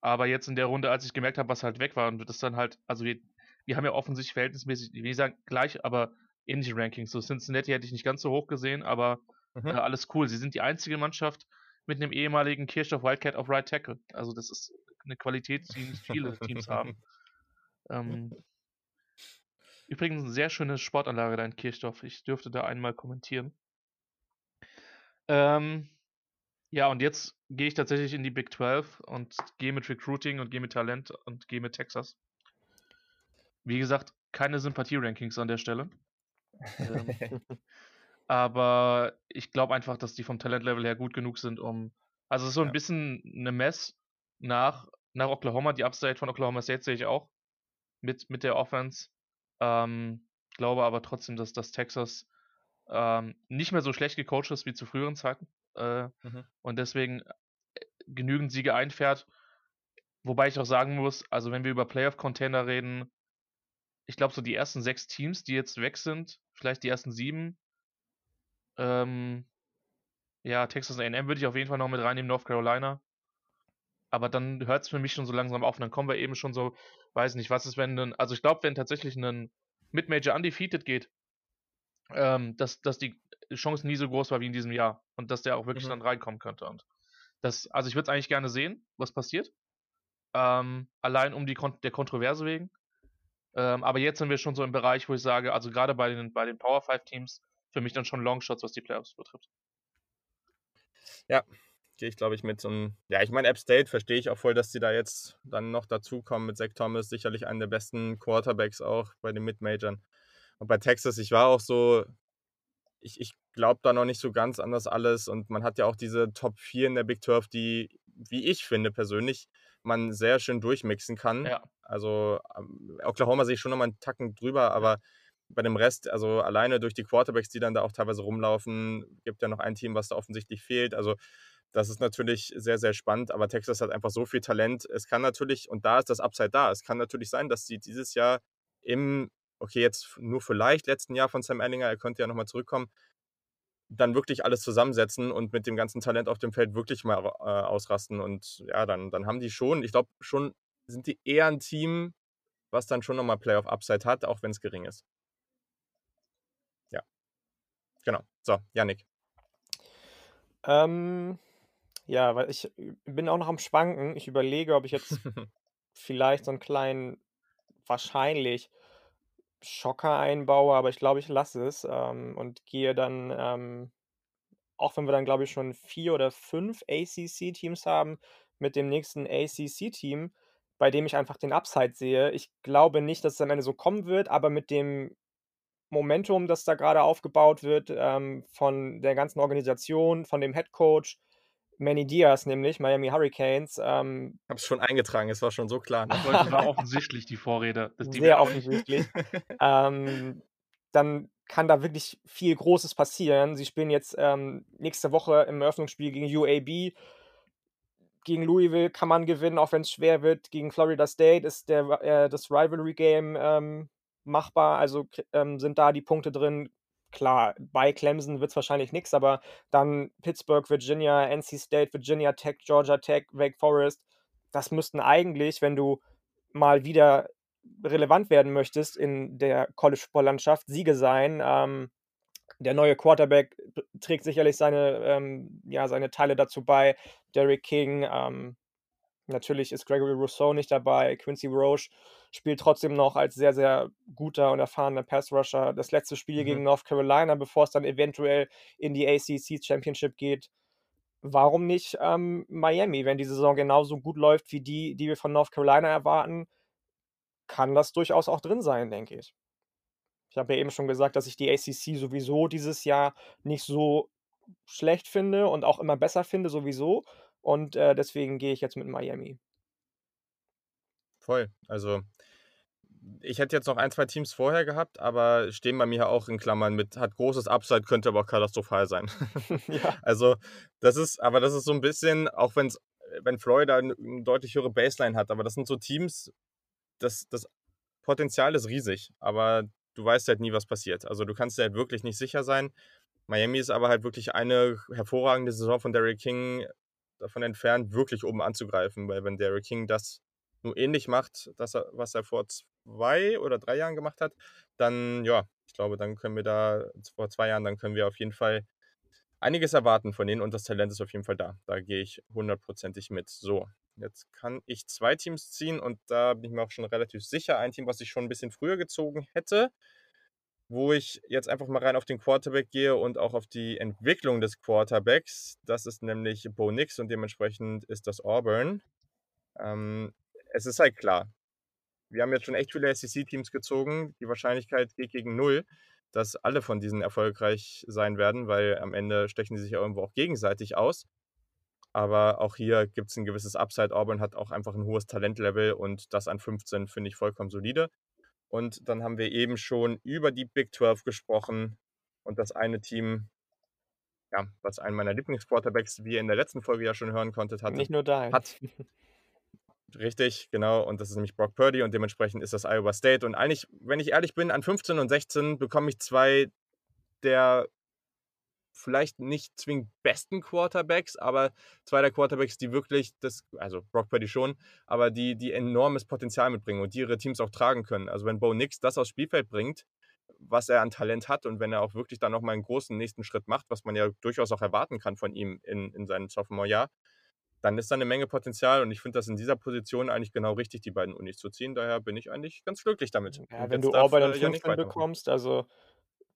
aber jetzt in der Runde, als ich gemerkt habe, was halt weg war und das dann halt, also wir, wir haben ja offensichtlich verhältnismäßig, wie gesagt, gleich, aber ähnliche Rankings. So Cincinnati hätte ich nicht ganz so hoch gesehen, aber mhm. äh, alles cool. Sie sind die einzige Mannschaft mit einem ehemaligen Kirchdorf Wildcat auf Right Tackle. Also das ist eine Qualität, die nicht viele Teams haben. Ähm, übrigens eine sehr schöne Sportanlage da in Kirchdorf. Ich dürfte da einmal kommentieren. Ähm, ja, und jetzt gehe ich tatsächlich in die Big 12 und gehe mit Recruiting und gehe mit Talent und gehe mit Texas. Wie gesagt, keine Sympathie-Rankings an der Stelle. ähm, aber ich glaube einfach, dass die vom Talentlevel her gut genug sind, um. Also es ist so ein ja. bisschen eine Mess nach, nach Oklahoma. Die Upside von Oklahoma State sehe ich auch mit, mit der Offense. Ähm, glaube aber trotzdem, dass das Texas ähm, nicht mehr so schlecht gecoacht ist wie zu früheren Zeiten. Äh, mhm. Und deswegen äh, genügend Siege einfährt. Wobei ich auch sagen muss, also wenn wir über Playoff-Container reden, ich glaube, so die ersten sechs Teams, die jetzt weg sind, vielleicht die ersten sieben, ähm, ja, Texas AM würde ich auf jeden Fall noch mit reinnehmen, North Carolina. Aber dann hört es für mich schon so langsam auf und dann kommen wir eben schon so, weiß nicht, was ist, wenn ein, also ich glaube, wenn tatsächlich ein Mid-Major undefeated geht, ähm, dass, dass die Chance nie so groß war wie in diesem Jahr und dass der auch wirklich mhm. dann reinkommen könnte. Und das, also ich würde es eigentlich gerne sehen, was passiert. Ähm, allein um die Kon der Kontroverse wegen. Ähm, aber jetzt sind wir schon so im Bereich, wo ich sage, also gerade bei den, bei den Power 5 Teams, für mich dann schon Longshots, was die Playoffs betrifft. Ja, gehe ich, glaube ich, mit so einem. Ja, ich meine, App State verstehe ich auch voll, dass sie da jetzt dann noch dazukommen mit Zach Thomas, sicherlich einen der besten Quarterbacks auch bei den Mid-Majern. Und bei Texas, ich war auch so, ich, ich glaube da noch nicht so ganz an das alles. Und man hat ja auch diese Top 4 in der Big 12, die, wie ich finde persönlich, man sehr schön durchmixen kann. Ja. Also ähm, Oklahoma sehe ich schon nochmal einen Tacken drüber, aber bei dem Rest, also alleine durch die Quarterbacks, die dann da auch teilweise rumlaufen, gibt ja noch ein Team, was da offensichtlich fehlt. Also das ist natürlich sehr, sehr spannend, aber Texas hat einfach so viel Talent. Es kann natürlich, und da ist das Upside da, es kann natürlich sein, dass sie dieses Jahr im, okay, jetzt nur vielleicht letzten Jahr von Sam Ellinger, er könnte ja nochmal zurückkommen, dann wirklich alles zusammensetzen und mit dem ganzen Talent auf dem Feld wirklich mal äh, ausrasten. Und ja, dann, dann haben die schon, ich glaube, schon sind die eher ein Team, was dann schon nochmal Playoff-Upside hat, auch wenn es gering ist. Ja. Genau. So, Yannick. Ähm, ja, weil ich bin auch noch am Schwanken. Ich überlege, ob ich jetzt vielleicht so einen kleinen, wahrscheinlich Schocker einbaue, aber ich glaube, ich lasse es ähm, und gehe dann, ähm, auch wenn wir dann, glaube ich, schon vier oder fünf ACC-Teams haben, mit dem nächsten ACC-Team, bei dem ich einfach den Upside sehe. Ich glaube nicht, dass es am Ende so kommen wird, aber mit dem Momentum, das da gerade aufgebaut wird, ähm, von der ganzen Organisation, von dem Head Coach, Manny Diaz nämlich, Miami Hurricanes. Ähm, habe es schon eingetragen, es war schon so klar. Ne? Das war offensichtlich die Vorrede. Sehr offensichtlich. ähm, dann kann da wirklich viel Großes passieren. Sie spielen jetzt ähm, nächste Woche im Eröffnungsspiel gegen UAB. Gegen Louisville kann man gewinnen, auch wenn es schwer wird. Gegen Florida State ist der, äh, das Rivalry-Game ähm, machbar. Also ähm, sind da die Punkte drin. Klar, bei Clemson wird es wahrscheinlich nichts, aber dann Pittsburgh, Virginia, NC State, Virginia Tech, Georgia Tech, Wake Forest. Das müssten eigentlich, wenn du mal wieder relevant werden möchtest in der College-Sport-Landschaft, Siege sein. Ähm, der neue Quarterback trägt sicherlich seine, ähm, ja, seine Teile dazu bei. Derek King, ähm, natürlich ist Gregory Rousseau nicht dabei. Quincy Roche spielt trotzdem noch als sehr, sehr guter und erfahrener Pass-Rusher. Das letzte Spiel mhm. gegen North Carolina, bevor es dann eventuell in die ACC Championship geht. Warum nicht ähm, Miami, wenn die Saison genauso gut läuft wie die, die wir von North Carolina erwarten? Kann das durchaus auch drin sein, denke ich. Ich habe ja eben schon gesagt, dass ich die ACC sowieso dieses Jahr nicht so schlecht finde und auch immer besser finde, sowieso. Und äh, deswegen gehe ich jetzt mit Miami. Voll. Also, ich hätte jetzt noch ein, zwei Teams vorher gehabt, aber stehen bei mir auch in Klammern mit, hat großes Upside, könnte aber auch katastrophal sein. ja. Also, das ist, aber das ist so ein bisschen, auch wenn's, wenn Florida eine deutlich höhere Baseline hat, aber das sind so Teams, das, das Potenzial ist riesig, aber du weißt halt nie, was passiert. Also du kannst dir halt wirklich nicht sicher sein. Miami ist aber halt wirklich eine hervorragende Saison von Derrick King davon entfernt, wirklich oben anzugreifen, weil wenn Derrick King das nur ähnlich macht, dass er, was er vor zwei oder drei Jahren gemacht hat, dann ja, ich glaube, dann können wir da, vor zwei Jahren, dann können wir auf jeden Fall einiges erwarten von denen und das Talent ist auf jeden Fall da. Da gehe ich hundertprozentig mit. So, jetzt kann ich zwei Teams ziehen und da bin ich mir auch schon relativ sicher. Ein Team, was ich schon ein bisschen früher gezogen hätte, wo ich jetzt einfach mal rein auf den Quarterback gehe und auch auf die Entwicklung des Quarterbacks. Das ist nämlich Bo Nix und dementsprechend ist das Auburn. Ähm, es ist halt klar, wir haben jetzt schon echt viele SEC-Teams gezogen. Die Wahrscheinlichkeit geht gegen null, dass alle von diesen erfolgreich sein werden, weil am Ende stechen sie sich ja irgendwo auch gegenseitig aus. Aber auch hier gibt es ein gewisses Upside. Auburn hat auch einfach ein hohes Talentlevel und das an 15 finde ich vollkommen solide. Und dann haben wir eben schon über die Big 12 gesprochen und das eine Team, ja, was einen meiner Lieblingsquarterbacks, wie ihr in der letzten Folge ja schon hören konntet, hatte, Nicht nur da. Hat. Richtig, genau. Und das ist nämlich Brock Purdy und dementsprechend ist das Iowa State. Und eigentlich, wenn ich ehrlich bin, an 15 und 16 bekomme ich zwei der vielleicht nicht zwingend besten Quarterbacks, aber zwei der Quarterbacks, die wirklich das, also Brock Purdy schon, aber die, die enormes Potenzial mitbringen und die ihre Teams auch tragen können. Also wenn Bo Nix das aufs Spielfeld bringt, was er an Talent hat und wenn er auch wirklich dann nochmal einen großen nächsten Schritt macht, was man ja durchaus auch erwarten kann von ihm in, in seinem Sophomore-Jahr, dann ist da eine Menge Potenzial und ich finde das in dieser Position eigentlich genau richtig, die beiden Unis zu ziehen. Daher bin ich eigentlich ganz glücklich damit. Ja, wenn du Auburn dann 15 bekommst, also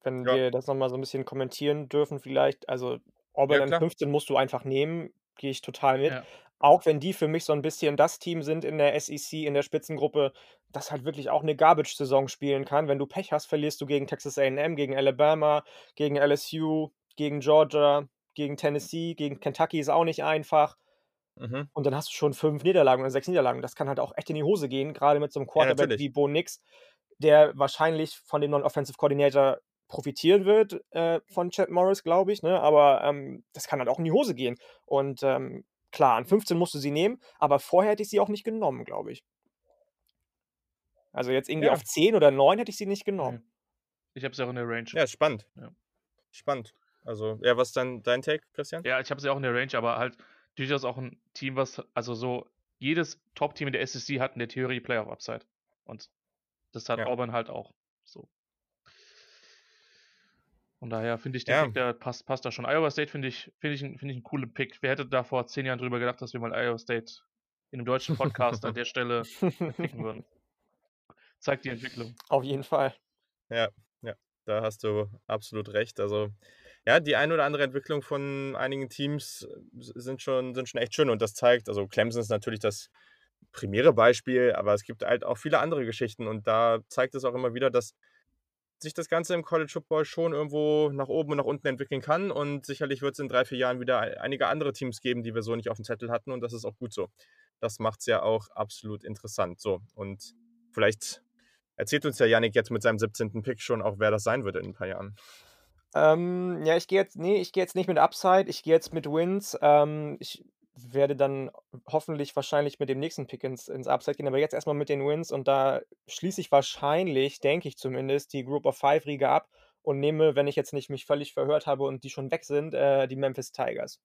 wenn ja. wir das nochmal so ein bisschen kommentieren dürfen, vielleicht. Also, Auburn ja, 15 musst du einfach nehmen, gehe ich total mit. Ja. Auch wenn die für mich so ein bisschen das Team sind in der SEC, in der Spitzengruppe, das halt wirklich auch eine Garbage-Saison spielen kann. Wenn du Pech hast, verlierst du gegen Texas AM, gegen Alabama, gegen LSU, gegen Georgia, gegen Tennessee, gegen Kentucky ist auch nicht einfach. Mhm. Und dann hast du schon fünf Niederlagen oder sechs Niederlagen. Das kann halt auch echt in die Hose gehen, gerade mit so einem Quarterback ja, wie Bo Nix, der wahrscheinlich von dem Non-Offensive Coordinator profitieren wird äh, von Chad Morris, glaube ich. Ne? Aber ähm, das kann halt auch in die Hose gehen. Und ähm, klar, an 15 musst du sie nehmen, aber vorher hätte ich sie auch nicht genommen, glaube ich. Also jetzt irgendwie ja. auf 10 oder 9 hätte ich sie nicht genommen. Ich habe sie auch in der Range. Ja, spannend. Ja. Spannend. Also, ja, was ist dein, dein Take, Christian? Ja, ich habe sie auch in der Range, aber halt durchaus auch ein Team, was, also so, jedes Top-Team in der SEC hat in der Theorie Playoff-Upside. Und das hat Ja. Auburn halt auch. Von daher finde ich den Ja. Pick, der passt, passt da schon. Iowa State finde ich, finde ich, ein- finde ich einen coolen Pick. Wer hätte da vor zehn Jahren drüber gedacht, dass wir mal Iowa State in einem deutschen Podcast an der Stelle picken würden? Zeigt die Entwicklung. Auf jeden Fall. Da hast du absolut recht. Also, ja, die ein oder andere Entwicklung von einigen Teams äh, sind schon, sind schon echt schön und das zeigt, also Clemson ist natürlich das primäre Beispiel, aber es gibt halt auch viele andere Geschichten und da zeigt es auch immer wieder, dass sich das Ganze im College Football schon irgendwo nach oben und nach unten entwickeln kann und sicherlich wird es in drei, vier Jahren wieder ein- einige andere Teams geben, die wir so nicht auf dem Zettel hatten und das ist auch gut so. Das macht es ja auch absolut interessant. So, und vielleicht erzählt uns ja Yannick jetzt mit seinem 17. Pick schon auch, wer das sein wird in ein paar Jahren. Ähm, ja, ich gehe jetzt, nee, ich jetzt nicht mit Upside, ich gehe jetzt mit Wins. Ähm, ich werde dann hoffentlich wahrscheinlich mit dem nächsten Pick ins, ins Upside gehen, aber jetzt erstmal mit den Wins und da schließe ich wahrscheinlich, denke ich zumindest, die Group of Five Riege ab und nehme, wenn ich jetzt nicht mich völlig verhört habe und die schon weg sind, äh, die Memphis Tigers.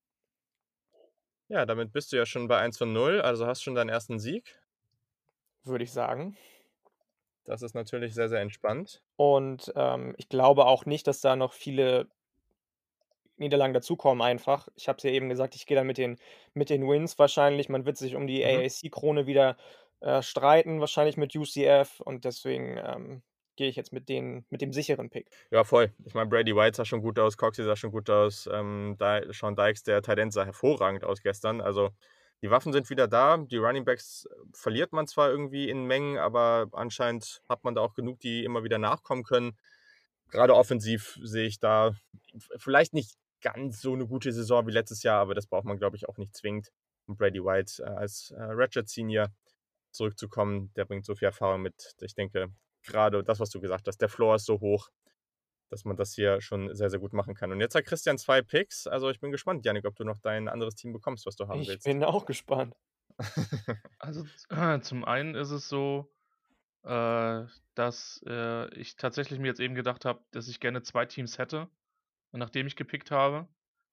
Ja, damit bist du ja schon bei 1 von 0, also hast schon deinen ersten Sieg. Würde ich sagen. Das ist natürlich sehr, sehr entspannt. Und ähm, ich glaube auch nicht, dass da noch viele Niederlagen dazukommen einfach. Ich habe es ja eben gesagt, ich gehe dann mit den, mit den Wins wahrscheinlich. Man wird sich um die Mhm. AAC-Krone wieder äh, streiten, wahrscheinlich mit UCF. Und deswegen ähm, gehe ich jetzt mit, den, mit dem sicheren Pick. Ja, voll. Ich meine, Brady White sah schon gut aus, Coxie sah schon gut aus, ähm, Di Sean Dykes, der Talent sah hervorragend aus gestern. Also die Waffen sind wieder da. Die Running Backs äh, verliert man zwar irgendwie in Mengen, aber anscheinend hat man da auch genug, die immer wieder nachkommen können. Gerade offensiv sehe ich da vielleicht nicht ganz so eine gute Saison wie letztes Jahr, aber das braucht man, glaube ich, auch nicht zwingend. Und Brady White äh, als äh, Ratchet Senior zurückzukommen, der bringt so viel Erfahrung mit. Ich denke, gerade das, was du gesagt hast, der Floor ist so hoch, dass man das hier schon sehr, sehr gut machen kann. Und jetzt hat Christian zwei Picks. Also ich bin gespannt, Janik, ob du noch dein anderes Team bekommst, was du haben Ich willst. bin auch gespannt. Also zum einen ist es so, äh, dass äh, ich tatsächlich mir jetzt eben gedacht habe, dass ich gerne zwei Teams hätte, nachdem ich gepickt habe.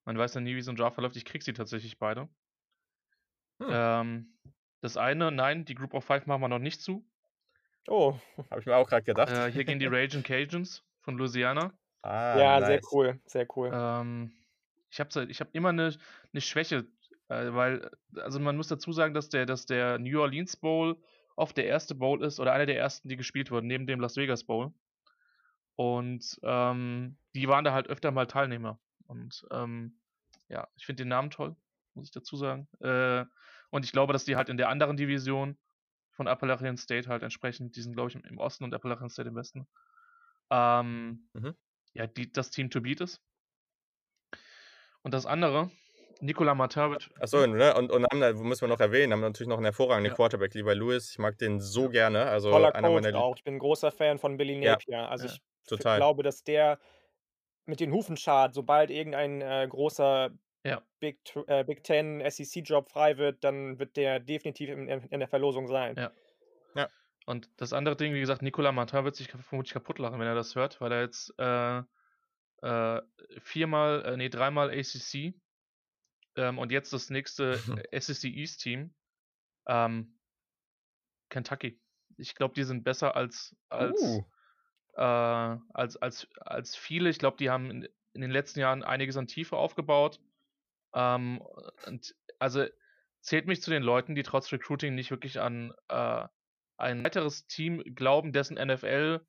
Man weiß ja nie, wie so ein Draft verläuft. Ich krieg sie tatsächlich beide. Hm. Ähm, das eine, nein, die Group of Five machen wir noch nicht zu. Oh, Habe ich mir auch gerade gedacht. Äh, hier gehen die Raging Cajuns von Louisiana. ah, ja, sehr nice. cool, sehr cool. Ähm, ich habe ich hab immer eine, eine Schwäche, äh, weil, also man muss dazu sagen, dass der, dass der New Orleans Bowl oft der erste Bowl ist oder einer der ersten, die gespielt wurden, neben dem Las Vegas Bowl. Und ähm, die waren da halt öfter mal Teilnehmer. Und ähm, ja, ich finde den Namen toll, muss ich dazu sagen. Äh, und ich glaube, dass die halt in der anderen Division von Appalachian State halt entsprechend, die sind, glaube ich, im, Osten und Appalachian State im Westen, ähm, Mhm. ja, die, das Team to beat ist. Und das andere, Nicola Martin wird. Achso, ne? und, und haben, da- müssen wir noch erwähnen, haben natürlich noch einen hervorragenden Ja. Quarterback, lieber Lewis. Ich mag den so gerne. Also Toller einer Coach meiner auch. Ich bin ein großer Fan von Billy Ja. Napier. Also Ja, ich total. glaube, dass der mit den Hufen schart, sobald irgendein äh, großer Ja. Big, äh, Big Ten SEC-Job frei wird, dann wird der definitiv in, in der Verlosung sein. Ja. Und das andere Ding, wie gesagt, Nicola Martin wird sich vermutlich kaputt lachen, wenn er das hört, weil er jetzt äh, äh, viermal, äh, nee, dreimal ACC ähm, und jetzt das nächste SEC East Team, ähm, Kentucky. Ich glaube, die sind besser als, als, Uh. Äh, als, als, als viele. Ich glaube, die haben in, in den letzten Jahren einiges an Tiefe aufgebaut. Ähm, und also zählt mich zu den Leuten, die trotz Recruiting nicht wirklich an äh, ein weiteres Team glauben, dessen NFL,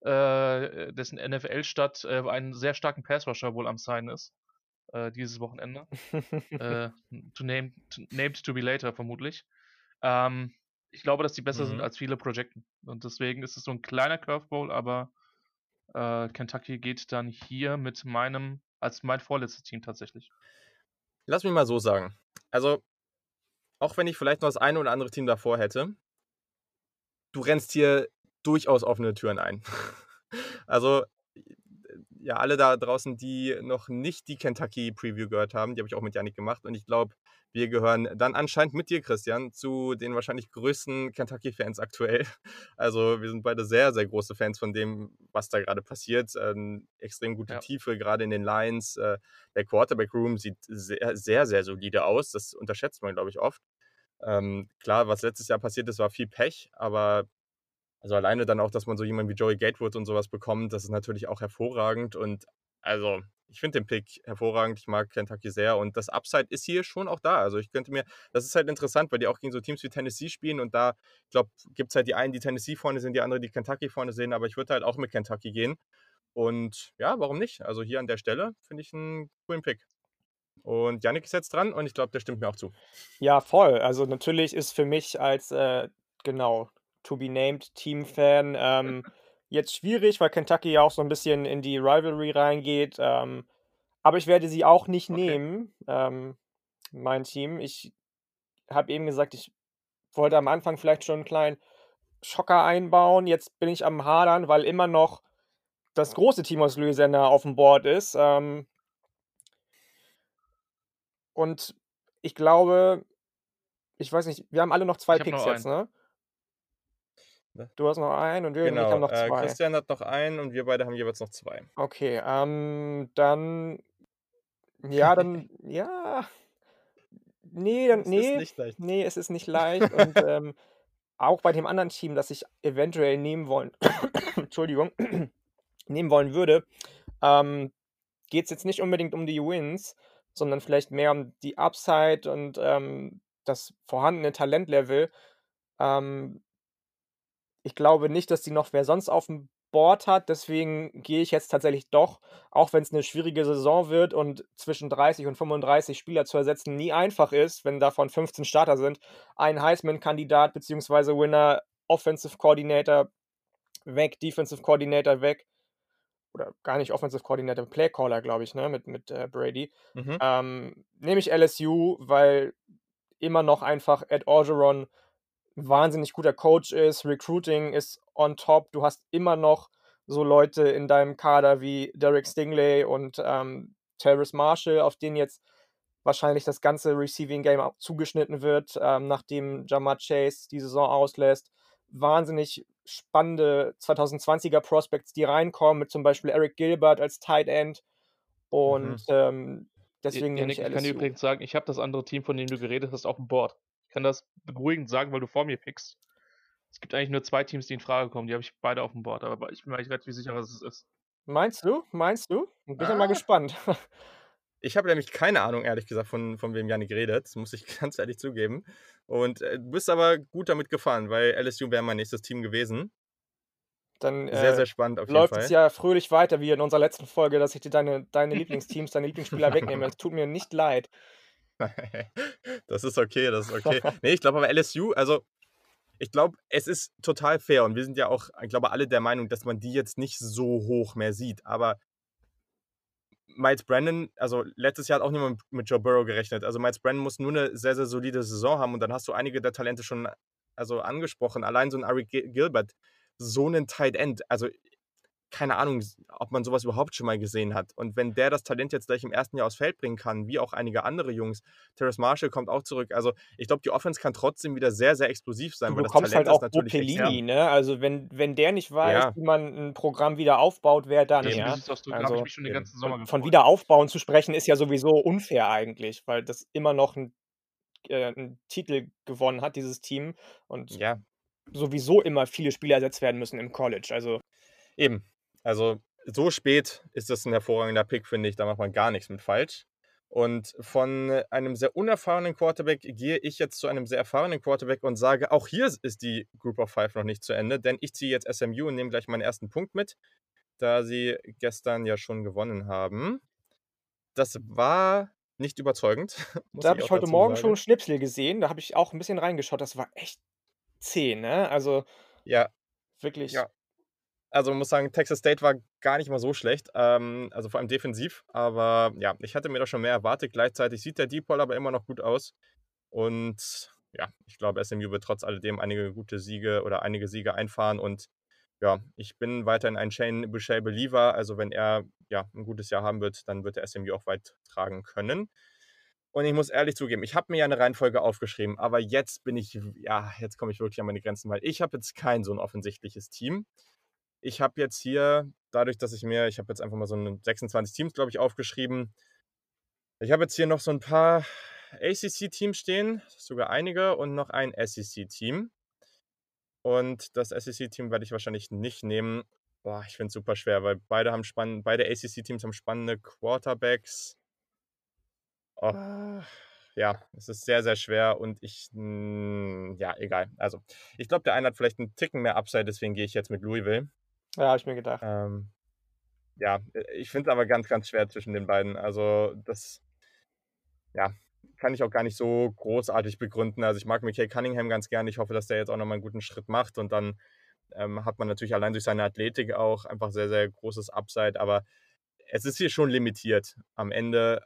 äh, dessen NFL-Stadt äh, einen sehr starken Pass-Rusher wohl am Sign ist. Äh, dieses Wochenende. äh, to name, to, named to be later, vermutlich. Ähm, ich glaube, dass die besser sind Mhm. als viele projecten. Und deswegen ist es so ein kleiner Curveball, aber äh, Kentucky geht dann hier mit meinem, als mein vorletztes Team tatsächlich. Lass mich mal so sagen. Also, auch wenn ich vielleicht noch das eine oder andere Team davor hätte, du rennst hier durchaus offene Türen ein. also, ja, alle da draußen, die noch nicht die Kentucky-Preview gehört haben, die habe ich auch mit Janik gemacht. Und ich glaube, wir gehören dann anscheinend mit dir, Christian, zu den wahrscheinlich größten Kentucky-Fans aktuell. Also wir sind beide sehr, sehr große Fans von dem, was da gerade passiert. Ähm, extrem gute ja. Tiefe, gerade in den Lines. Äh, der Quarterback-Room sieht sehr, sehr, sehr solide aus. Das unterschätzt man, glaube ich, oft. Ähm, klar, was letztes Jahr passiert ist, war viel Pech, aber also alleine dann auch, dass man so jemanden wie Joey Gatewood und sowas bekommt, das ist natürlich auch hervorragend. Und also, ich finde den Pick hervorragend. Ich mag Kentucky sehr. Und das Upside ist hier schon auch da. Also ich könnte mir, das ist halt interessant, weil die auch gegen so Teams wie Tennessee spielen. Und da, ich glaube, gibt es halt die einen, die Tennessee vorne sehen, die anderen, die Kentucky vorne sehen. Aber ich würde halt auch mit Kentucky gehen. Und ja, warum nicht? Also hier an der Stelle finde ich einen coolen Pick. Und Yannick ist jetzt dran und ich glaube, der stimmt mir auch zu. Ja, voll. Also natürlich ist für mich als, äh, genau, to be named Team-Fan. Ähm, jetzt schwierig, weil Kentucky ja auch so ein bisschen in die Rivalry reingeht. Ähm, aber ich werde sie auch nicht okay. nehmen, ähm, mein Team. Ich habe eben gesagt, ich wollte am Anfang vielleicht schon einen kleinen Schocker einbauen. Jetzt bin ich am Hadern, weil immer noch das große Team aus Louisiana auf dem Board ist. Ähm, und ich glaube, ich weiß nicht, wir haben alle noch zwei ich Picks jetzt, ne? Ne? Du hast noch einen und wir genau, haben noch zwei. Äh, Christian hat noch einen und wir beide haben jeweils noch zwei. Okay, ähm, dann. Ja, dann. ja. Nee, dann. Es nee, ist nicht leicht. Nee, es ist nicht leicht. und ähm, auch bei dem anderen Team, das ich eventuell nehmen wollen. Entschuldigung. nehmen wollen würde, ähm, geht es jetzt nicht unbedingt um die Wins, sondern vielleicht mehr um die Upside und ähm, das vorhandene Talentlevel. Ähm, ich glaube nicht, dass die noch wer sonst auf dem Board hat. Deswegen gehe ich jetzt tatsächlich doch, auch wenn es eine schwierige Saison wird und zwischen 30 und 35 Spieler zu ersetzen nie einfach ist, wenn davon 15 Starter sind, ein Heisman-Kandidat bzw. Winner, Offensive Coordinator weg, Defensive Coordinator weg. Oder gar nicht Offensive Coordinator, Playcaller, glaube ich, ne, mit, mit äh, Brady. Mhm. Ähm, nehme ich LSU, weil immer noch einfach Ed Orgeron wahnsinnig guter Coach ist, Recruiting ist on top, du hast immer noch so Leute in deinem Kader wie Derek Stingley und ähm, Terrace Marshall, auf denen jetzt wahrscheinlich das ganze Receiving Game zugeschnitten wird, ähm, nachdem Jamar Chase die Saison auslässt. Wahnsinnig spannende 2020er Prospects, die reinkommen, mit zum Beispiel Eric Gilbert als Tight End. Und mhm. ähm, deswegen ja, ich, ich kann dir übrigens sagen, ich habe das andere Team, von dem du geredet hast, auf dem Board kann das beruhigend sagen, weil du vor mir pickst. Es gibt eigentlich nur zwei Teams, die in Frage kommen. Die habe ich beide auf dem Board, aber ich bin mir eigentlich relativ sicher, was es ist. Meinst du? Meinst du? Bin ich ah. mal gespannt. Ich habe nämlich keine Ahnung, ehrlich gesagt, von, von wem Janik redet. Das muss ich ganz ehrlich zugeben. Und äh, du bist aber gut damit gefahren, weil LSU wäre mein nächstes Team gewesen. Dann sehr, äh, sehr spannend auf jeden läuft Fall. es ja fröhlich weiter, wie in unserer letzten Folge, dass ich dir deine, deine Lieblingsteams, deine Lieblingsspieler wegnehme. Es tut mir nicht leid. das ist okay, das ist okay. Nee, ich glaube aber LSU, also ich glaube, es ist total fair und wir sind ja auch, ich glaube, alle der Meinung, dass man die jetzt nicht so hoch mehr sieht. Aber Miles Brandon, also letztes Jahr hat auch niemand mit Joe Burrow gerechnet. Also Miles Brandon muss nur eine sehr, sehr solide Saison haben und dann hast du einige der Talente schon also angesprochen. Allein so ein Ari Gilbert, so einen Tight End. Also keine Ahnung, ob man sowas überhaupt schon mal gesehen hat. Und wenn der das Talent jetzt gleich im ersten Jahr aufs Feld bringen kann, wie auch einige andere Jungs, Terrace Marshall kommt auch zurück. Also ich glaube, die Offense kann trotzdem wieder sehr, sehr explosiv sein. Du bekommst halt auch Bopelini, ne? Also wenn, wenn der nicht weiß, ja. wie man ein Programm wieder aufbaut, wer dann? Ja, ja. Das also, ich mich schon den ganzen Sommer von, von Wiederaufbauen zu sprechen, ist ja sowieso unfair eigentlich, weil das immer noch ein, äh, einen Titel gewonnen hat, dieses Team. Und ja. sowieso immer viele Spieler ersetzt werden müssen im College. Also Eben. Also so spät ist das ein hervorragender Pick, finde ich. Da macht man gar nichts mit falsch. Und von einem sehr unerfahrenen Quarterback gehe ich jetzt zu einem sehr erfahrenen Quarterback und sage, auch hier ist die Group of Five noch nicht zu Ende, denn ich ziehe jetzt SMU und nehme gleich meinen ersten Punkt mit, da sie gestern ja schon gewonnen haben. Das war nicht überzeugend. Da habe ich, heute Morgen sagen. schon Schnipsel gesehen, da habe ich auch ein bisschen reingeschaut, das war echt zehn, ne? Also ja. wirklich ja. Also man muss sagen, Texas State war gar nicht mal so schlecht, ähm, also vor allem defensiv. Aber ja, ich hatte mir da schon mehr erwartet. Gleichzeitig sieht der Deep Ball aber immer noch gut aus. Und ja, ich glaube, SMU wird trotz alledem einige gute Siege oder einige Siege einfahren. Und ja, ich bin weiterhin ein Shane Boucher Believer. Also wenn er ja ein gutes Jahr haben wird, dann wird der SMU auch weit tragen können. Und ich muss ehrlich zugeben, ich habe mir ja eine Reihenfolge aufgeschrieben, aber jetzt bin ich, ja, jetzt komme ich wirklich an meine Grenzen, weil ich habe jetzt kein so ein offensichtliches Team. Ich habe jetzt hier, dadurch, dass ich mir, ich habe jetzt einfach mal so 26 Teams, glaube ich, aufgeschrieben. Ich habe jetzt hier noch so ein paar ACC-Teams stehen, sogar einige, und noch ein SEC-Team. Und das SEC-Team werde ich wahrscheinlich nicht nehmen. Boah, ich finde es super schwer, weil beide haben spannend, beide ACC-Teams haben spannende Quarterbacks. Oh, ja, es ist sehr, sehr schwer und ich, mh, hm, ja, egal. Also, ich glaube, der eine hat vielleicht einen Ticken mehr Upside, deswegen gehe ich jetzt mit Louisville. Ja, habe ich mir gedacht. Ähm, ja, ich finde es aber ganz, ganz schwer zwischen den beiden. Also, das, ja, kann ich auch gar nicht so großartig begründen. Also, ich mag Mickey Cunningham ganz gern. Ich hoffe, dass der jetzt auch nochmal einen guten Schritt macht und dann ähm, hat man natürlich allein durch seine Athletik auch einfach sehr, sehr großes Upside, aber es ist hier schon limitiert. Am Ende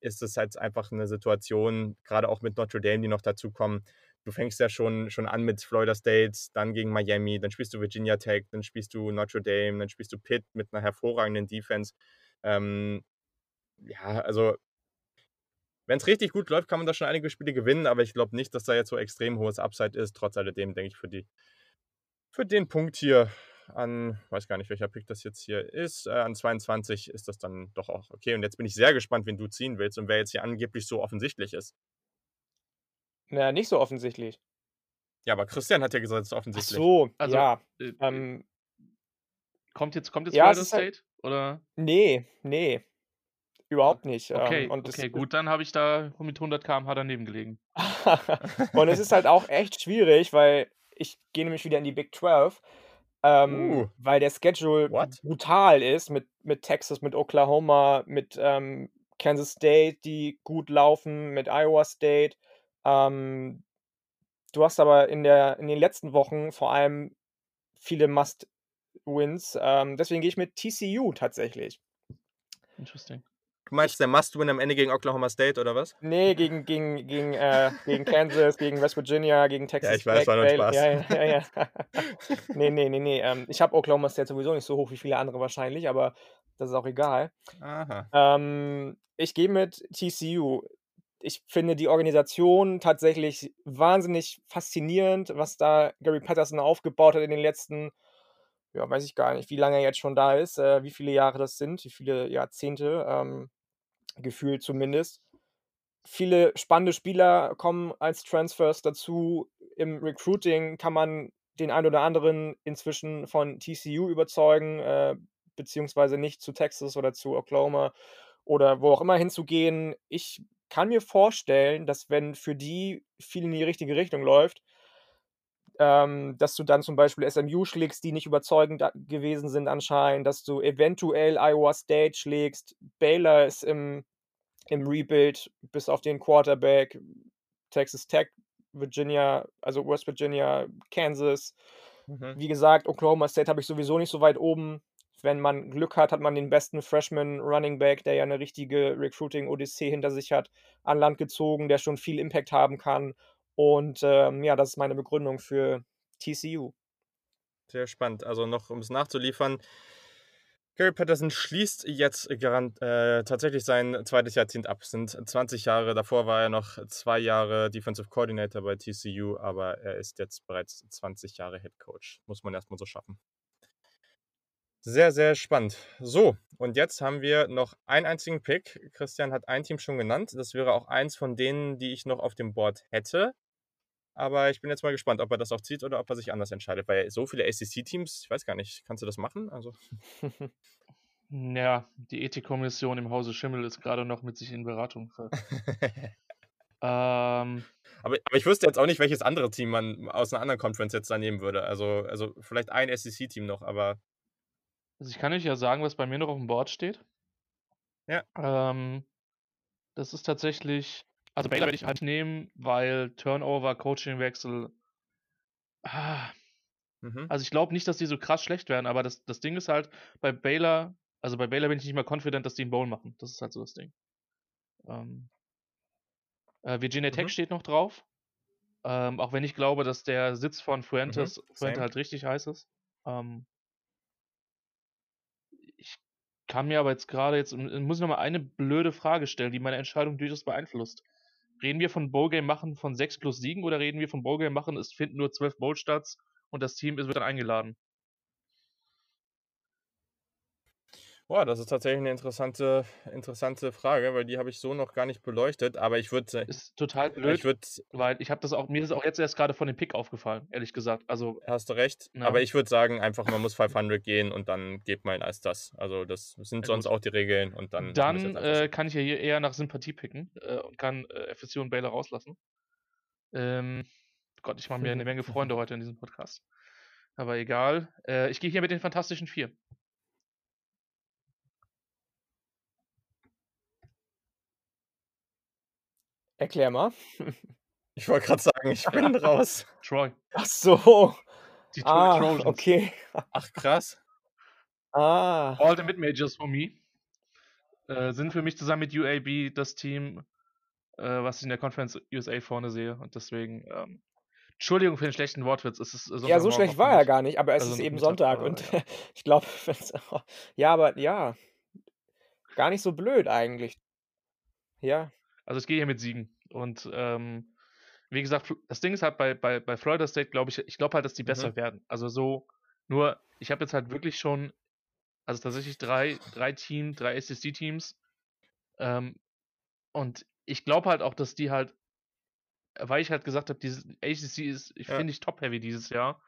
ist es halt einfach eine Situation, gerade auch mit Notre Dame, die noch dazu kommen. Du fängst ja schon, schon an mit Florida State, dann gegen Miami, dann spielst du Virginia Tech, dann spielst du Notre Dame, dann spielst du Pitt mit einer hervorragenden Defense. Ähm, ja, also wenn es richtig gut läuft, kann man da schon einige Spiele gewinnen, aber ich glaube nicht, dass da jetzt so extrem hohes Upside ist. Trotz alledem denke ich für die für den Punkt hier an, weiß gar nicht, welcher Pick das jetzt hier ist, äh, an 22 ist das dann doch auch okay. Und jetzt bin ich sehr gespannt, wen du ziehen willst und wer jetzt hier angeblich so offensichtlich ist. Naja, nicht so offensichtlich. Ja, aber Christian hat ja gesagt, es ist offensichtlich. Ach so, also, ja. Äh, ähm, kommt jetzt, kommt jetzt ja, halt State? Halt, oder? Nee, nee. Überhaupt nicht. Okay, ähm, und okay gut, dann habe ich da mit 100 km/h daneben gelegen. und es ist halt auch echt schwierig, weil ich gehe nämlich wieder in die Big 12 ähm, Uh, weil der Schedule what? brutal ist mit, mit Texas, mit Oklahoma, mit ähm, Kansas State, die gut laufen, mit Iowa State. Ähm, du hast aber in, der, in den letzten Wochen vor allem viele Must-Wins. Ähm, deswegen gehe ich mit TCU tatsächlich. Interesting. Du meinst, der Must-Win am Ende gegen Oklahoma State oder was? Nee, gegen, gegen, gegen, äh, gegen Kansas, gegen West Virginia, gegen Texas. Ja, ich weiß, war nur Spaß. Ja, ja, ja. nee, nee, nee, nee. Ähm, ich habe Oklahoma State sowieso nicht so hoch wie viele andere wahrscheinlich, aber das ist auch egal. Aha. Ähm, ich gehe mit TCU. Ich finde die Organisation tatsächlich wahnsinnig faszinierend, was da Gary Patterson aufgebaut hat in den letzten ja, weiß ich gar nicht, wie lange er jetzt schon da ist, äh, wie viele Jahre das sind, wie viele Jahrzehnte. Ähm, gefühlt zumindest. Viele spannende Spieler kommen als Transfers dazu. Im Recruiting kann man den einen oder anderen inzwischen von TCU überzeugen, äh, beziehungsweise nicht zu Texas oder zu Oklahoma oder wo auch immer hinzugehen. Ich kann mir vorstellen, dass wenn für die viel in die richtige Richtung läuft, ähm, dass du dann zum Beispiel SMU schlägst, die nicht überzeugend gewesen sind anscheinend, dass du eventuell Iowa State schlägst. Baylor ist im, im Rebuild, bis auf den Quarterback. Texas Tech, Virginia, also West Virginia, Kansas. Mhm. Wie gesagt, Oklahoma State habe ich sowieso nicht so weit oben. Wenn man Glück hat, hat man den besten Freshman Running Back, der ja eine richtige Recruiting-Odyssee hinter sich hat, an Land gezogen, der schon viel Impact haben kann. Und ähm, ja, das ist meine Begründung für TCU. Sehr spannend. Also noch, um es nachzuliefern, Gary Patterson schließt jetzt äh, tatsächlich sein zweites Jahrzehnt ab. Es sind 20 Jahre. Davor war er noch zwei Jahre Defensive Coordinator bei TCU, aber er ist jetzt bereits 20 Jahre Head Coach. Muss man erstmal so schaffen. Sehr, sehr spannend. So, und jetzt haben wir noch einen einzigen Pick. Christian hat ein Team schon genannt. Das wäre auch eins von denen, die ich noch auf dem Board hätte. Aber ich bin jetzt mal gespannt, ob er das auch zieht oder ob er sich anders entscheidet. Weil so viele ACC-Teams, ich weiß gar nicht, kannst du das machen? Also. ja, die Ethikkommission im Hause Schimmel ist gerade noch mit sich in Beratung. ähm, aber, aber ich wüsste jetzt auch nicht, welches andere Team man aus einer anderen Conference jetzt da nehmen würde. Also, also vielleicht ein SEC-Team noch, aber. Also ich kann euch ja sagen, was bei mir noch auf dem Board steht. Ja. Ähm, das ist tatsächlich also Baylor werde ich halt nehmen, weil Turnover, Coachingwechsel. Ah, mhm. Also ich glaube nicht, dass die so krass schlecht werden, aber das, das Ding ist halt, bei Baylor, also bei Baylor bin ich nicht mal confident, dass die einen Bowl machen. Das ist halt so das Ding. Ähm, äh, Virginia Tech mhm. steht noch drauf. Ähm, auch wenn ich glaube, dass der Sitz von Fuentes, mhm. Fuente halt richtig heiß ist. Ähm, kann mir aber jetzt gerade jetzt, muss ich nochmal eine blöde Frage stellen, die meine Entscheidung durchaus beeinflusst. Reden wir von Bowlgame machen von 6 plus Siegen oder reden wir von Bowlgame machen, es finden nur 12 Bowl-Starts und das Team wird dann eingeladen? Boah, das ist tatsächlich eine interessante, interessante Frage, weil die habe ich so noch gar nicht beleuchtet. Aber ich würde. Ist total blöd, ich würd, weil ich habe das auch, mir ist auch jetzt erst gerade von dem Pick aufgefallen, ehrlich gesagt. Also, hast du recht. Ja. Aber ich würde sagen, einfach man muss 500 gehen und dann geht man als das. Also das sind Ja, sonst gut. auch die Regeln und dann. dann äh, kann ich ja hier eher nach Sympathie picken äh, und kann äh, FSU und Baylor rauslassen. Ähm, Gott, ich mache mir eine Menge Freunde heute in diesem Podcast. Aber egal. Äh, ich gehe hier mit den Fantastischen Vier. Erklär mal. Ich wollte gerade sagen, ich bin raus. Troy. Ach so. Die Tro Ah, Trojans. okay. Ach krass. Ah. All the Mid-Majors for me. Äh, sind für mich zusammen mit UAB das Team, äh, was ich in der Conference USA vorne sehe. Und deswegen, ähm, Entschuldigung für den schlechten Wortwitz. Es ist Ja, so schlecht war er gar nicht, aber es Also ist eben Sonntag und ja. ich glaube, ja, aber ja, gar nicht so blöd eigentlich. Ja. Also ich gehe hier mit Siegen. Und ähm, wie gesagt, das Ding ist halt bei, bei, bei Florida State, glaube ich, ich glaube halt, dass die besser Mhm. werden. Also so, nur, ich habe jetzt halt wirklich schon, also tatsächlich drei, drei Team, drei SEC-Teams. Ähm, und ich glaube halt auch, dass die halt, weil ich halt gesagt habe, dieses ACC ist, ich Ja. finde ich top-heavy dieses Jahr.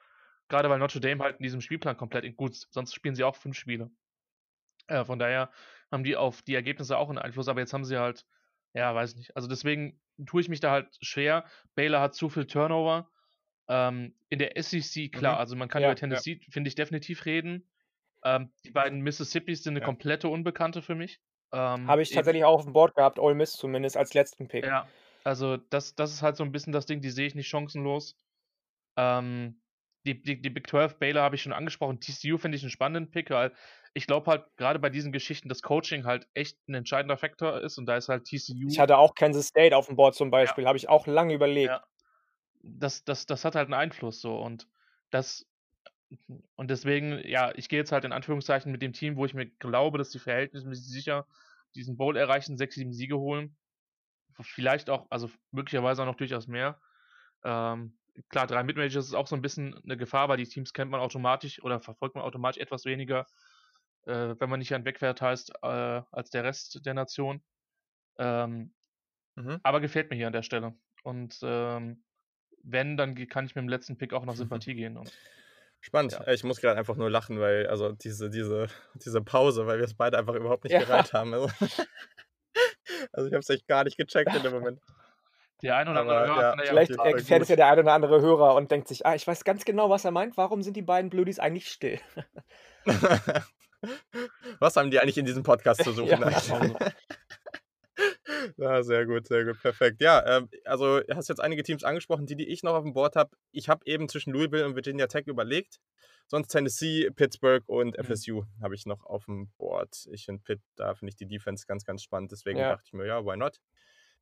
Gerade weil Notre Dame halt in diesem Spielplan komplett in gut, sonst spielen sie auch fünf Spiele. Äh, von daher haben die auf die Ergebnisse auch einen Einfluss, aber jetzt haben sie halt, ja, weiß nicht. Also deswegen tue ich mich da halt schwer. Baylor hat zu viel Turnover. Ähm, in der SEC, klar, Mhm. also man kann Ja, über ja. Tennessee, finde ich, definitiv reden. Ähm, die beiden Mississippis sind eine Ja. komplette Unbekannte für mich. Ähm, Habe ich tatsächlich auch auf dem Board gehabt, Ole Miss zumindest als letzten Pick. ja, also das, das ist halt so ein bisschen das Ding, die sehe ich nicht chancenlos. Ähm, die, die, die Big 12 Baylor habe ich schon angesprochen. TCU finde ich einen spannenden Pick, weil ich glaube halt gerade bei diesen Geschichten, dass Coaching halt echt ein entscheidender Faktor ist und da ist halt TCU. Ich hatte auch Kansas State auf dem Board zum Beispiel, habe ich auch lange überlegt. Ja. das, das, das hat halt einen Einfluss so und das und deswegen, ja, ich gehe jetzt halt in Anführungszeichen mit dem Team, wo ich mir glaube, dass die verhältnismäßig sicher diesen Bowl erreichen, sechs, sieben Siege holen. Vielleicht auch, also möglicherweise auch noch durchaus mehr. Ähm, klar, drei Mid-Majors ist auch so ein bisschen eine Gefahr, weil die Teams kennt man automatisch oder verfolgt man automatisch etwas weniger, äh, wenn man nicht ein Wegwert heißt, äh, als der Rest der Nation. Ähm, Mhm. aber gefällt mir hier an der Stelle. Und ähm, wenn, dann kann ich mit dem letzten Pick auch nach Sympathie gehen. Und Spannend. Ja. Äh, Ich muss gerade einfach nur lachen, weil, also diese, diese, diese Pause, weil wir es beide einfach überhaupt nicht Ja. gereiht haben. Also, also ich habe es echt gar nicht gecheckt in dem Moment. Der ein oder andere Hörer ja, ja Vielleicht erfährt es ja der ein oder andere Hörer und denkt sich, ah, ich weiß ganz genau, was er meint. Warum sind die beiden Blödis eigentlich still? Was haben die eigentlich in diesem Podcast zu suchen? Ja. Ja, sehr gut, sehr gut, perfekt. Ja, ähm, also du hast jetzt einige Teams angesprochen, die, die ich noch auf dem Board habe. Ich habe eben zwischen Louisville und Virginia Tech überlegt. Sonst Tennessee, Pittsburgh und Mhm. FSU habe ich noch auf dem Board. Ich finde Pitt, da finde ich die Defense ganz, ganz spannend. Deswegen Ja. dachte ich mir, ja, why not?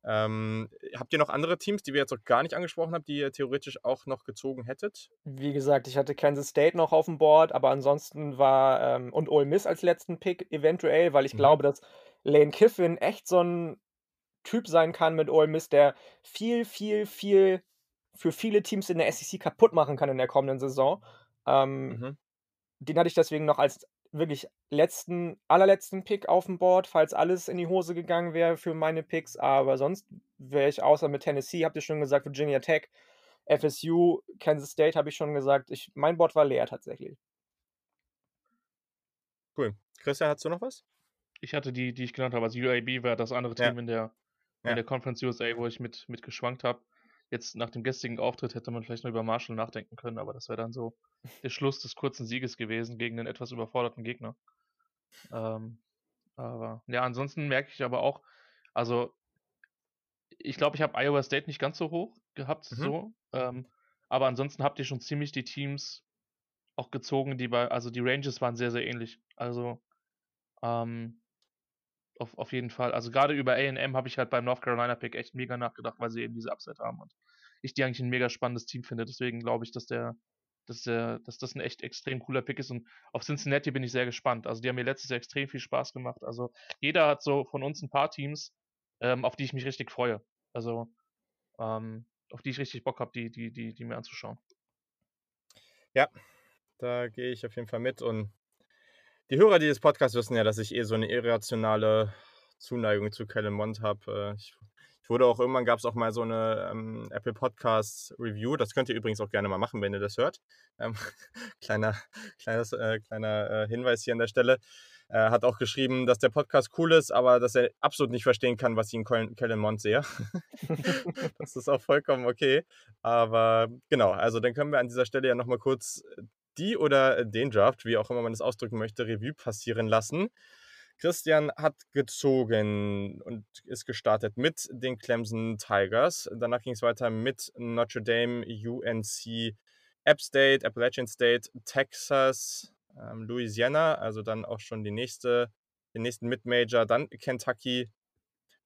Ähm, habt ihr noch andere Teams, die wir jetzt noch gar nicht angesprochen haben, die ihr theoretisch auch noch gezogen hättet? Wie gesagt, ich hatte Kansas State noch auf dem Board, aber ansonsten war ähm, und Ole Miss als letzten Pick eventuell, weil ich Mhm. glaube, dass Lane Kiffin echt so ein Typ sein kann mit Ole Miss, der viel, viel, viel für viele Teams in der SEC kaputt machen kann in der kommenden Saison. Ähm, Mhm. Den hatte ich deswegen noch als wirklich letzten, allerletzten Pick auf dem Board, falls alles in die Hose gegangen wäre für meine Picks. Aber sonst wäre ich außer mit Tennessee, habt ihr schon gesagt, Virginia Tech, FSU, Kansas State habe ich schon gesagt. Ich, mein Board war leer tatsächlich. Cool. Christian, hast du noch was? ich hatte die, die ich genannt habe. Also UAB war das andere Ja. Team in der, in Ja. der Conference USA, wo ich mit, mit geschwankt habe. Jetzt nach dem gestrigen Auftritt hätte man vielleicht noch über Marshall nachdenken können, aber das wäre dann so der Schluss des kurzen Sieges gewesen gegen einen etwas überforderten Gegner. Ähm, aber ja, ansonsten merke ich aber auch, also ich glaube, ich habe Iowa State nicht ganz so hoch gehabt, Mhm. so. Ähm, aber ansonsten habt ihr schon ziemlich die Teams auch gezogen, die bei, also die Ranges waren sehr, sehr ähnlich. Also ähm, auf, auf jeden Fall. Also gerade über AM habe ich halt beim North Carolina Pick echt mega nachgedacht, weil sie eben diese Upset haben und ich die eigentlich ein mega spannendes Team finde. Deswegen glaube ich, dass der, dass, äh, dass das ein echt extrem cooler Pick ist. Und auf Cincinnati bin ich sehr gespannt. Also die haben mir letztes Jahr extrem viel Spaß gemacht. Also jeder hat so von uns ein paar Teams, ähm, auf die ich mich richtig freue. Also ähm, auf die ich richtig Bock habe, die, die, die, die mir anzuschauen. Ja, da gehe ich auf jeden Fall mit. Und die Hörer dieses Podcasts wissen ja, dass ich eh so eine irrationale Zuneigung zu Kellen Mond habe. Äh, ich, ich, wurde auch irgendwann, gab es auch mal so eine ähm, Apple Podcasts Review. Das könnt ihr übrigens auch gerne mal machen, wenn ihr das hört. Ähm, kleiner kleines, äh, kleiner äh, Hinweis hier an der Stelle. Er hat auch geschrieben, dass der Podcast cool ist, aber dass er absolut nicht verstehen kann, was ich in Kellen Mond sehe. das ist auch vollkommen okay. Aber genau, also dann können wir an dieser Stelle ja nochmal kurz die oder den Draft, wie auch immer man das ausdrücken möchte, Revue passieren lassen. Christian hat gezogen und ist gestartet mit den Clemson Tigers. Danach ging es weiter mit Notre Dame, UNC, App State, Appalachian State, Texas, ähm, Louisiana, also dann auch schon die nächste, den nächsten Mid-Major, dann Kentucky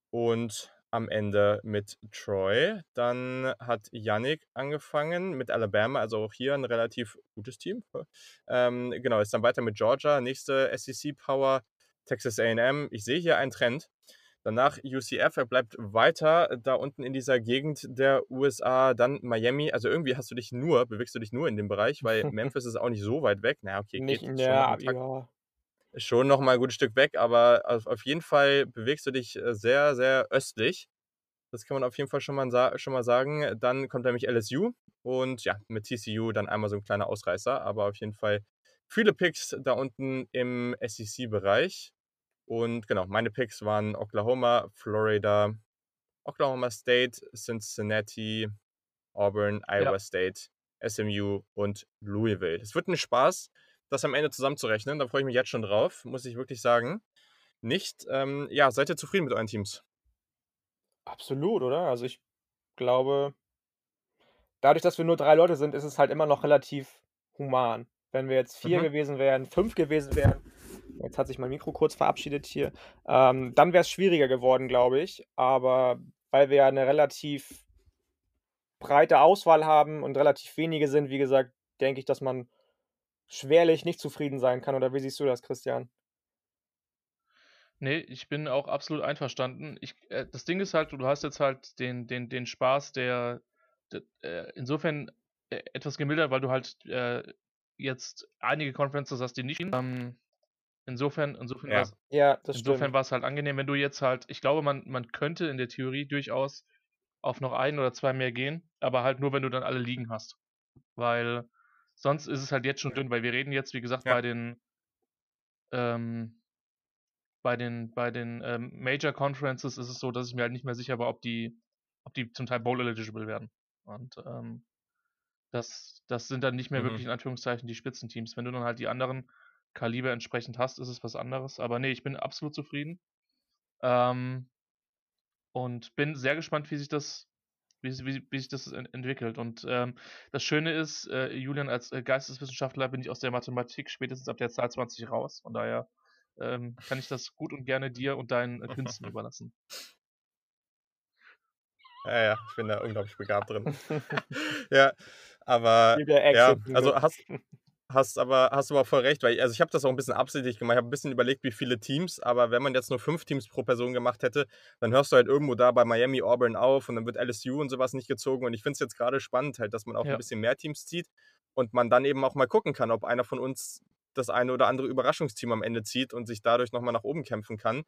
und am Ende mit Troy. Dann hat Yannick angefangen mit Alabama, also auch hier ein relativ gutes Team. Ähm, genau, ist dann weiter mit Georgia, nächste SEC Power, Texas AM. Ich sehe hier einen Trend. Danach UCF, er bleibt weiter da unten in dieser Gegend der USA, dann Miami. Also irgendwie hast du dich nur, bewegst du dich nur in dem Bereich, weil Memphis ist auch nicht so weit weg. Na, okay, Nicht, geht ja, ja. Schon noch mal ein gutes Stück weg, aber auf, auf jeden Fall bewegst du dich äh, sehr, sehr östlich. Das kann man auf jeden Fall schon mal, schon mal sagen. Dann kommt nämlich LSU und ja, mit TCU dann einmal so ein kleiner Ausreißer, aber auf jeden Fall viele Picks da unten im SEC-Bereich. Und genau, meine Picks waren Oklahoma, Florida, Oklahoma State, Cincinnati, Auburn, Iowa ja. State, SMU und Louisville. Es wird ein Spaß, das am Ende zusammenzurechnen. Da freue ich mich jetzt schon drauf, muss ich wirklich sagen. Nicht, ähm, ja, seid ihr zufrieden mit euren Teams? Absolut, oder? Also ich glaube, dadurch, dass wir nur drei Leute sind, ist es halt immer noch relativ human. Wenn wir jetzt vier mhm. gewesen wären, fünf gewesen wären, Jetzt hat sich mein Mikro kurz verabschiedet hier. Ähm, dann wäre es schwieriger geworden, glaube ich. Aber weil wir ja eine relativ breite Auswahl haben und relativ wenige sind, wie gesagt, denke ich, dass man schwerlich nicht zufrieden sein kann. Oder wie siehst du das, Christian? Nee, ich bin auch absolut einverstanden. Ich, äh, das Ding ist halt, du hast jetzt halt den, den, den Spaß, der, der äh, insofern äh, etwas gemildert, weil du halt äh, jetzt einige Conferences hast, die nicht. Ähm, Insofern, insofern ja. war es ja, insofern halt angenehm, wenn du jetzt halt, ich glaube, man, man könnte in der Theorie durchaus auf noch ein oder zwei mehr gehen, aber halt nur, wenn du dann alle liegen hast. Weil sonst ist es halt jetzt schon dünn, weil wir reden jetzt, wie gesagt, ja. bei den ähm, bei den, bei den ähm, Major Conferences ist es so, dass ich mir halt nicht mehr sicher war, ob die, ob die zum Teil Bowl eligible werden. Und ähm, das, das sind dann nicht mehr mhm. wirklich in Anführungszeichen die Spitzenteams. Wenn du dann halt die anderen Kaliber entsprechend hast, ist es was anderes. Aber nee, ich bin absolut zufrieden. Ähm, und bin sehr gespannt, wie sich das, wie, wie, wie sich das entwickelt. Und ähm, das Schöne ist, äh, Julian, als äh, Geisteswissenschaftler bin ich aus der Mathematik spätestens ab der Zahl 20 raus. Von daher ähm, kann ich das gut und gerne dir und deinen äh, Künsten überlassen. Ja, ja, ich bin da unglaublich begabt drin. ja, aber ja, also hast, hast aber hast aber voll recht, weil ich, also ich habe das auch ein bisschen absichtlich gemacht. Ich habe ein bisschen überlegt, wie viele Teams, aber wenn man jetzt nur fünf Teams pro Person gemacht hätte, dann hörst du halt irgendwo da bei Miami, Auburn auf und dann wird LSU und sowas nicht gezogen. Und ich finde es jetzt gerade spannend, halt, dass man auch ja. ein bisschen mehr Teams zieht und man dann eben auch mal gucken kann, ob einer von uns das eine oder andere Überraschungsteam am Ende zieht und sich dadurch nochmal nach oben kämpfen kann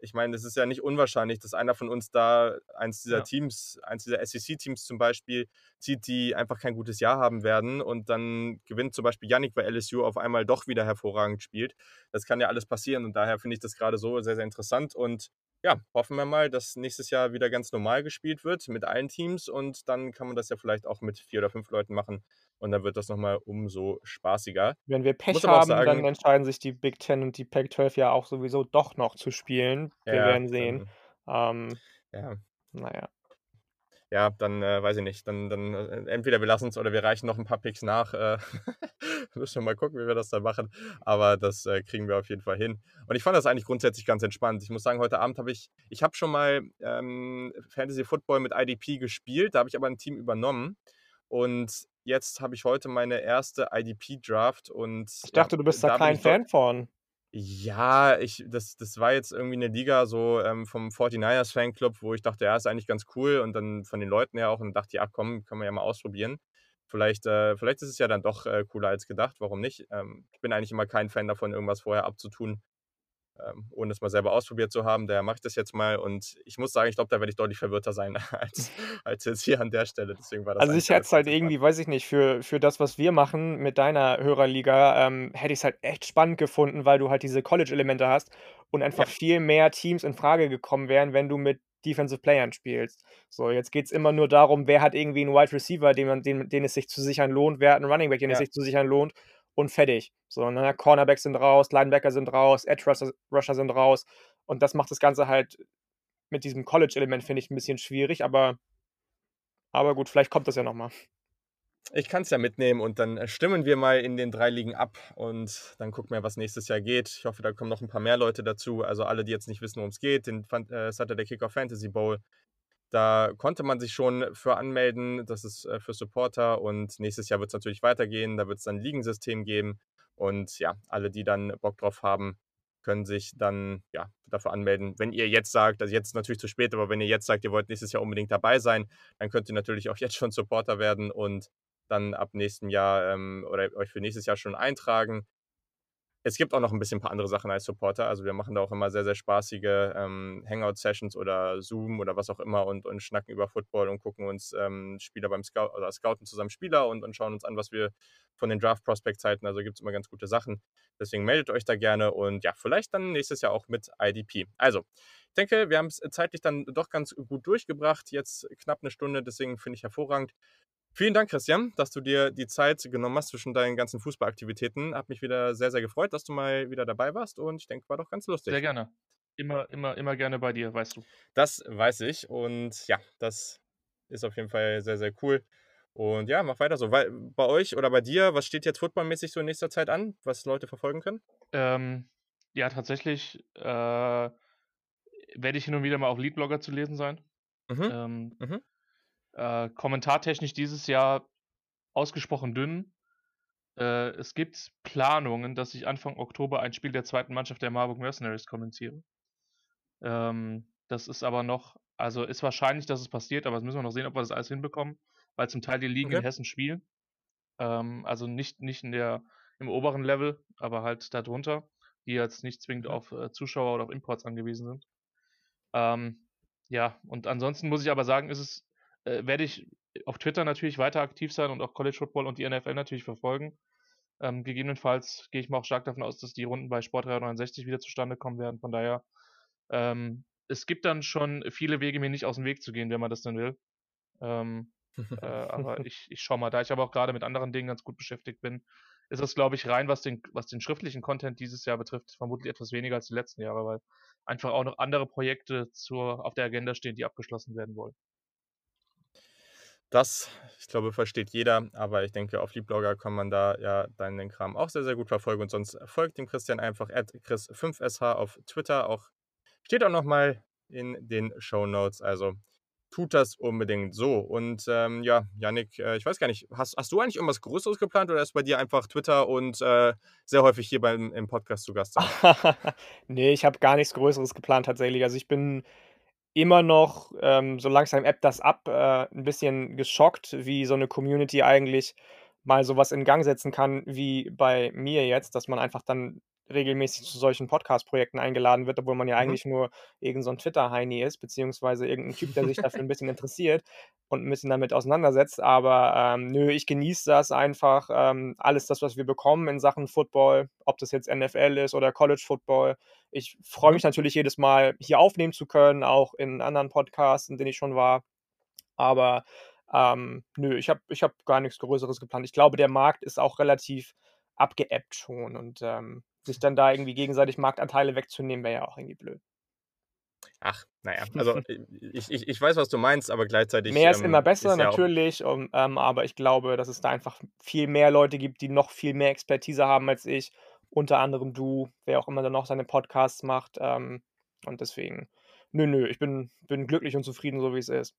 ich meine, es ist ja nicht unwahrscheinlich, dass einer von uns da eins dieser ja. Teams, eins dieser SEC-Teams zum Beispiel, zieht, die einfach kein gutes Jahr haben werden und dann gewinnt zum Beispiel Yannick, weil LSU auf einmal doch wieder hervorragend spielt. Das kann ja alles passieren und daher finde ich das gerade so sehr, sehr interessant und ja, hoffen wir mal, dass nächstes Jahr wieder ganz normal gespielt wird mit allen Teams und dann kann man das ja vielleicht auch mit vier oder fünf Leuten machen und dann wird das nochmal umso spaßiger. Wenn wir Pech haben, sagen, dann entscheiden sich die Big Ten und die Pac-12 ja auch sowieso doch noch zu spielen. Wir ja, werden sehen. Dann, ähm, ja. Naja. Ja, dann äh, weiß ich nicht. Dann, dann äh, entweder wir lassen es oder wir reichen noch ein paar Picks nach. Äh, müssen wir mal gucken, wie wir das dann machen. Aber das äh, kriegen wir auf jeden Fall hin. Und ich fand das eigentlich grundsätzlich ganz entspannt. Ich muss sagen, heute Abend habe ich, ich habe schon mal ähm, Fantasy Football mit IDP gespielt. Da habe ich aber ein Team übernommen. Und jetzt habe ich heute meine erste IDP-Draft und Ich dachte, ja, du bist da, da kein Fan von. Ja, ich, das, das war jetzt irgendwie eine Liga so ähm, vom 49ers Fanclub, wo ich dachte, ja, ist eigentlich ganz cool und dann von den Leuten her auch und dachte, ja, komm, können wir ja mal ausprobieren. Vielleicht, äh, vielleicht ist es ja dann doch äh, cooler als gedacht, warum nicht? Ähm, ich bin eigentlich immer kein Fan davon, irgendwas vorher abzutun, ähm, ohne es mal selber ausprobiert zu haben. Daher mache ich das jetzt mal und ich muss sagen, ich glaube, da werde ich deutlich verwirrter sein als, als jetzt hier an der Stelle. Deswegen war das also ich hätte es halt irgendwie, weiß ich nicht, für, für das, was wir machen mit deiner Hörerliga, ähm, hätte ich es halt echt spannend gefunden, weil du halt diese College-Elemente hast und einfach ja. viel mehr Teams in Frage gekommen wären, wenn du mit Defensive Playern spielst. So, jetzt geht es immer nur darum, wer hat irgendwie einen Wide Receiver, den, man, den, den es sich zu sichern lohnt, wer hat einen Running Back, den ja. es sich zu sichern lohnt und fertig. So, ne? Cornerbacks sind raus, Linebacker sind raus, Edge Rusher sind raus. Und das macht das Ganze halt mit diesem College-Element, finde ich, ein bisschen schwierig, aber, aber gut, vielleicht kommt das ja nochmal. Ich kann es ja mitnehmen und dann stimmen wir mal in den drei Ligen ab und dann gucken wir, was nächstes Jahr geht. Ich hoffe, da kommen noch ein paar mehr Leute dazu. Also alle, die jetzt nicht wissen, worum es geht, den äh, Saturday Kicker Fantasy Bowl da konnte man sich schon für anmelden. Das ist äh, für Supporter und nächstes Jahr wird es natürlich weitergehen. Da wird es dann ein Ligensystem geben. Und ja, alle, die dann Bock drauf haben, können sich dann ja, dafür anmelden. Wenn ihr jetzt sagt, also jetzt ist natürlich zu spät, aber wenn ihr jetzt sagt, ihr wollt nächstes Jahr unbedingt dabei sein, dann könnt ihr natürlich auch jetzt schon Supporter werden und dann ab nächstem Jahr ähm, oder euch für nächstes Jahr schon eintragen. Es gibt auch noch ein bisschen ein paar andere Sachen als Supporter. Also wir machen da auch immer sehr, sehr spaßige ähm, Hangout-Sessions oder Zoom oder was auch immer und, und schnacken über Football und gucken uns ähm, Spieler beim Scout oder scouten zusammen Spieler und, und schauen uns an, was wir von den Draft Prospects halten. Also gibt es immer ganz gute Sachen. Deswegen meldet euch da gerne und ja, vielleicht dann nächstes Jahr auch mit IDP. Also, ich denke, wir haben es zeitlich dann doch ganz gut durchgebracht. Jetzt knapp eine Stunde, deswegen finde ich hervorragend. Vielen Dank, Christian, dass du dir die Zeit genommen hast zwischen deinen ganzen Fußballaktivitäten. Hat mich wieder sehr, sehr gefreut, dass du mal wieder dabei warst und ich denke, war doch ganz lustig. Sehr gerne. Immer, immer, immer gerne bei dir, weißt du. Das weiß ich und ja, das ist auf jeden Fall sehr, sehr cool. Und ja, mach weiter so. Weil, bei euch oder bei dir, was steht jetzt footballmäßig so in nächster Zeit an, was Leute verfolgen können? Ähm, ja, tatsächlich äh, werde ich hin und wieder mal auf Leadblogger zu lesen sein. Mhm. Ähm, mhm. Äh, kommentartechnisch dieses Jahr ausgesprochen dünn. Äh, es gibt Planungen, dass ich Anfang Oktober ein Spiel der zweiten Mannschaft der Marburg Mercenaries kommentiere. Ähm, das ist aber noch, also ist wahrscheinlich, dass es passiert, aber das müssen wir noch sehen, ob wir das alles hinbekommen, weil zum Teil die Ligen okay. in Hessen spielen. Ähm, also nicht, nicht in der, im oberen Level, aber halt darunter, die jetzt nicht zwingend mhm. auf äh, Zuschauer oder auf Imports angewiesen sind. Ähm, ja, und ansonsten muss ich aber sagen, ist es äh, werde ich auf Twitter natürlich weiter aktiv sein und auch College Football und die NFL natürlich verfolgen. Ähm, gegebenenfalls gehe ich mal auch stark davon aus, dass die Runden bei Sport 369 wieder zustande kommen werden. Von daher, ähm, es gibt dann schon viele Wege, mir nicht aus dem Weg zu gehen, wenn man das dann will. Ähm, äh, aber ich, ich schaue mal, da ich aber auch gerade mit anderen Dingen ganz gut beschäftigt bin, ist es, glaube ich, rein, was den, was den schriftlichen Content dieses Jahr betrifft, vermutlich etwas weniger als die letzten Jahre, weil einfach auch noch andere Projekte zur, auf der Agenda stehen, die abgeschlossen werden wollen. Das, ich glaube, versteht jeder, aber ich denke, auf Liebblogger kann man da ja deinen Kram auch sehr, sehr gut verfolgen und sonst folgt dem Christian einfach at chris5sh auf Twitter. Auch steht auch nochmal in den Show Notes. Also tut das unbedingt so. Und ähm, ja, Yannick, äh, ich weiß gar nicht, hast, hast du eigentlich irgendwas Größeres geplant oder ist bei dir einfach Twitter und äh, sehr häufig hier beim, im Podcast zu Gast nee, ich habe gar nichts Größeres geplant tatsächlich. Also ich bin immer noch, ähm, so langsam App das ab, äh, 'n bisschen geschockt, wie so eine Community eigentlich mal sowas in Gang setzen kann wie bei mir jetzt, dass man einfach dann regelmäßig zu solchen Podcast-Projekten eingeladen wird, obwohl man ja mhm. eigentlich nur irgend so Twitter-Heini ist, beziehungsweise irgendein Typ, der sich dafür ein bisschen interessiert und ein bisschen damit auseinandersetzt. Aber, ähm, nö, ich genieße das einfach, ähm, alles das, was wir bekommen in Sachen Football, ob das jetzt NFL ist oder College Football. Ich freue mhm. mich natürlich jedes Mal, hier aufnehmen zu können, auch in anderen Podcasts, in denen ich schon war. Aber, ähm, nö, ich habe ich habe gar nichts Größeres geplant. Ich glaube, der Markt ist auch relativ abgeebbt schon und, ähm sich dann da irgendwie gegenseitig Marktanteile wegzunehmen, wäre ja auch irgendwie blöd. Ach, naja, also ich, ich, ich weiß, was du meinst, aber gleichzeitig. Mehr ist ähm, immer besser, ist ja natürlich, um, ähm, aber ich glaube, dass es da einfach viel mehr Leute gibt, die noch viel mehr Expertise haben als ich. Unter anderem du, wer auch immer dann noch seine Podcasts macht. Ähm, und deswegen, nö, nö, ich bin, bin glücklich und zufrieden, so wie es ist.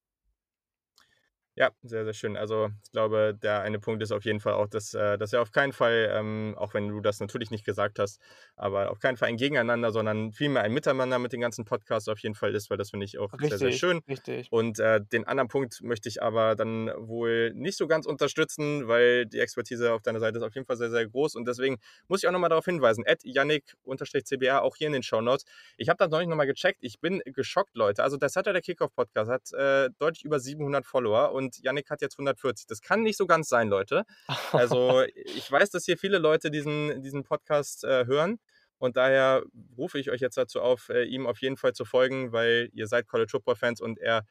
Ja, sehr, sehr schön. Also ich glaube, der eine Punkt ist auf jeden Fall auch, dass, äh, dass er auf keinen Fall, ähm, auch wenn du das natürlich nicht gesagt hast, aber auf keinen Fall ein Gegeneinander, sondern vielmehr ein Miteinander mit den ganzen Podcasts auf jeden Fall ist, weil das finde ich auch sehr, sehr Richtig, schön. richtig. Und äh, den anderen Punkt möchte ich aber dann wohl nicht so ganz unterstützen, weil die Expertise auf deiner Seite ist auf jeden Fall sehr, sehr groß. Und deswegen muss ich auch nochmal darauf hinweisen, at Yannick-CBR, auch hier in den Shownotes. Ich habe das neulich nochmal gecheckt. Ich bin geschockt, Leute. Also der Saturday Kickoff Podcast hat äh, deutlich über 700 Follower und Yannick hat jetzt 140. Das kann nicht so ganz sein, Leute. Also ich weiß, dass hier viele Leute diesen, diesen Podcast äh, hören. Und daher rufe ich euch jetzt dazu auf, äh, ihm auf jeden Fall zu folgen, weil ihr seid College Football Fans und er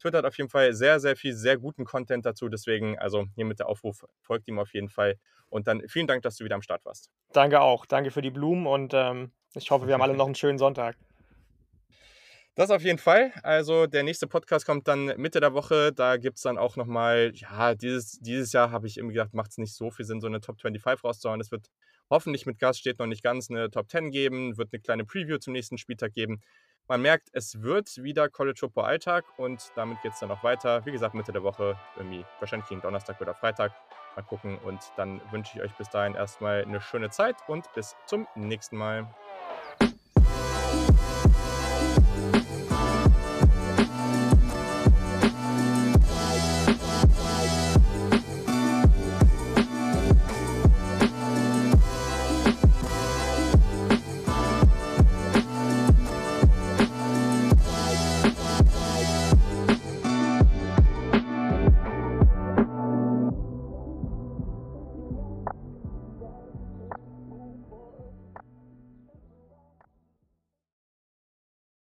twittert auf jeden Fall sehr, sehr viel, sehr guten Content dazu. Deswegen, also hiermit der Aufruf, folgt ihm auf jeden Fall. Und dann vielen Dank, dass du wieder am Start warst. Danke auch. Danke für die Blumen und ähm, ich hoffe, wir haben alle noch einen schönen Sonntag. Das auf jeden Fall. Also der nächste Podcast kommt dann Mitte der Woche. Da gibt es dann auch nochmal, ja, dieses, dieses Jahr habe ich irgendwie gedacht, macht es nicht so viel Sinn, so eine Top 25 rauszuhauen. Es wird hoffentlich mit Gast steht noch nicht ganz eine Top 10 geben, wird eine kleine Preview zum nächsten Spieltag geben. Man merkt, es wird wieder College Football Alltag und damit geht es dann auch weiter. Wie gesagt, Mitte der Woche, irgendwie wahrscheinlich gegen Donnerstag oder Freitag. Mal gucken und dann wünsche ich euch bis dahin erstmal eine schöne Zeit und bis zum nächsten Mal.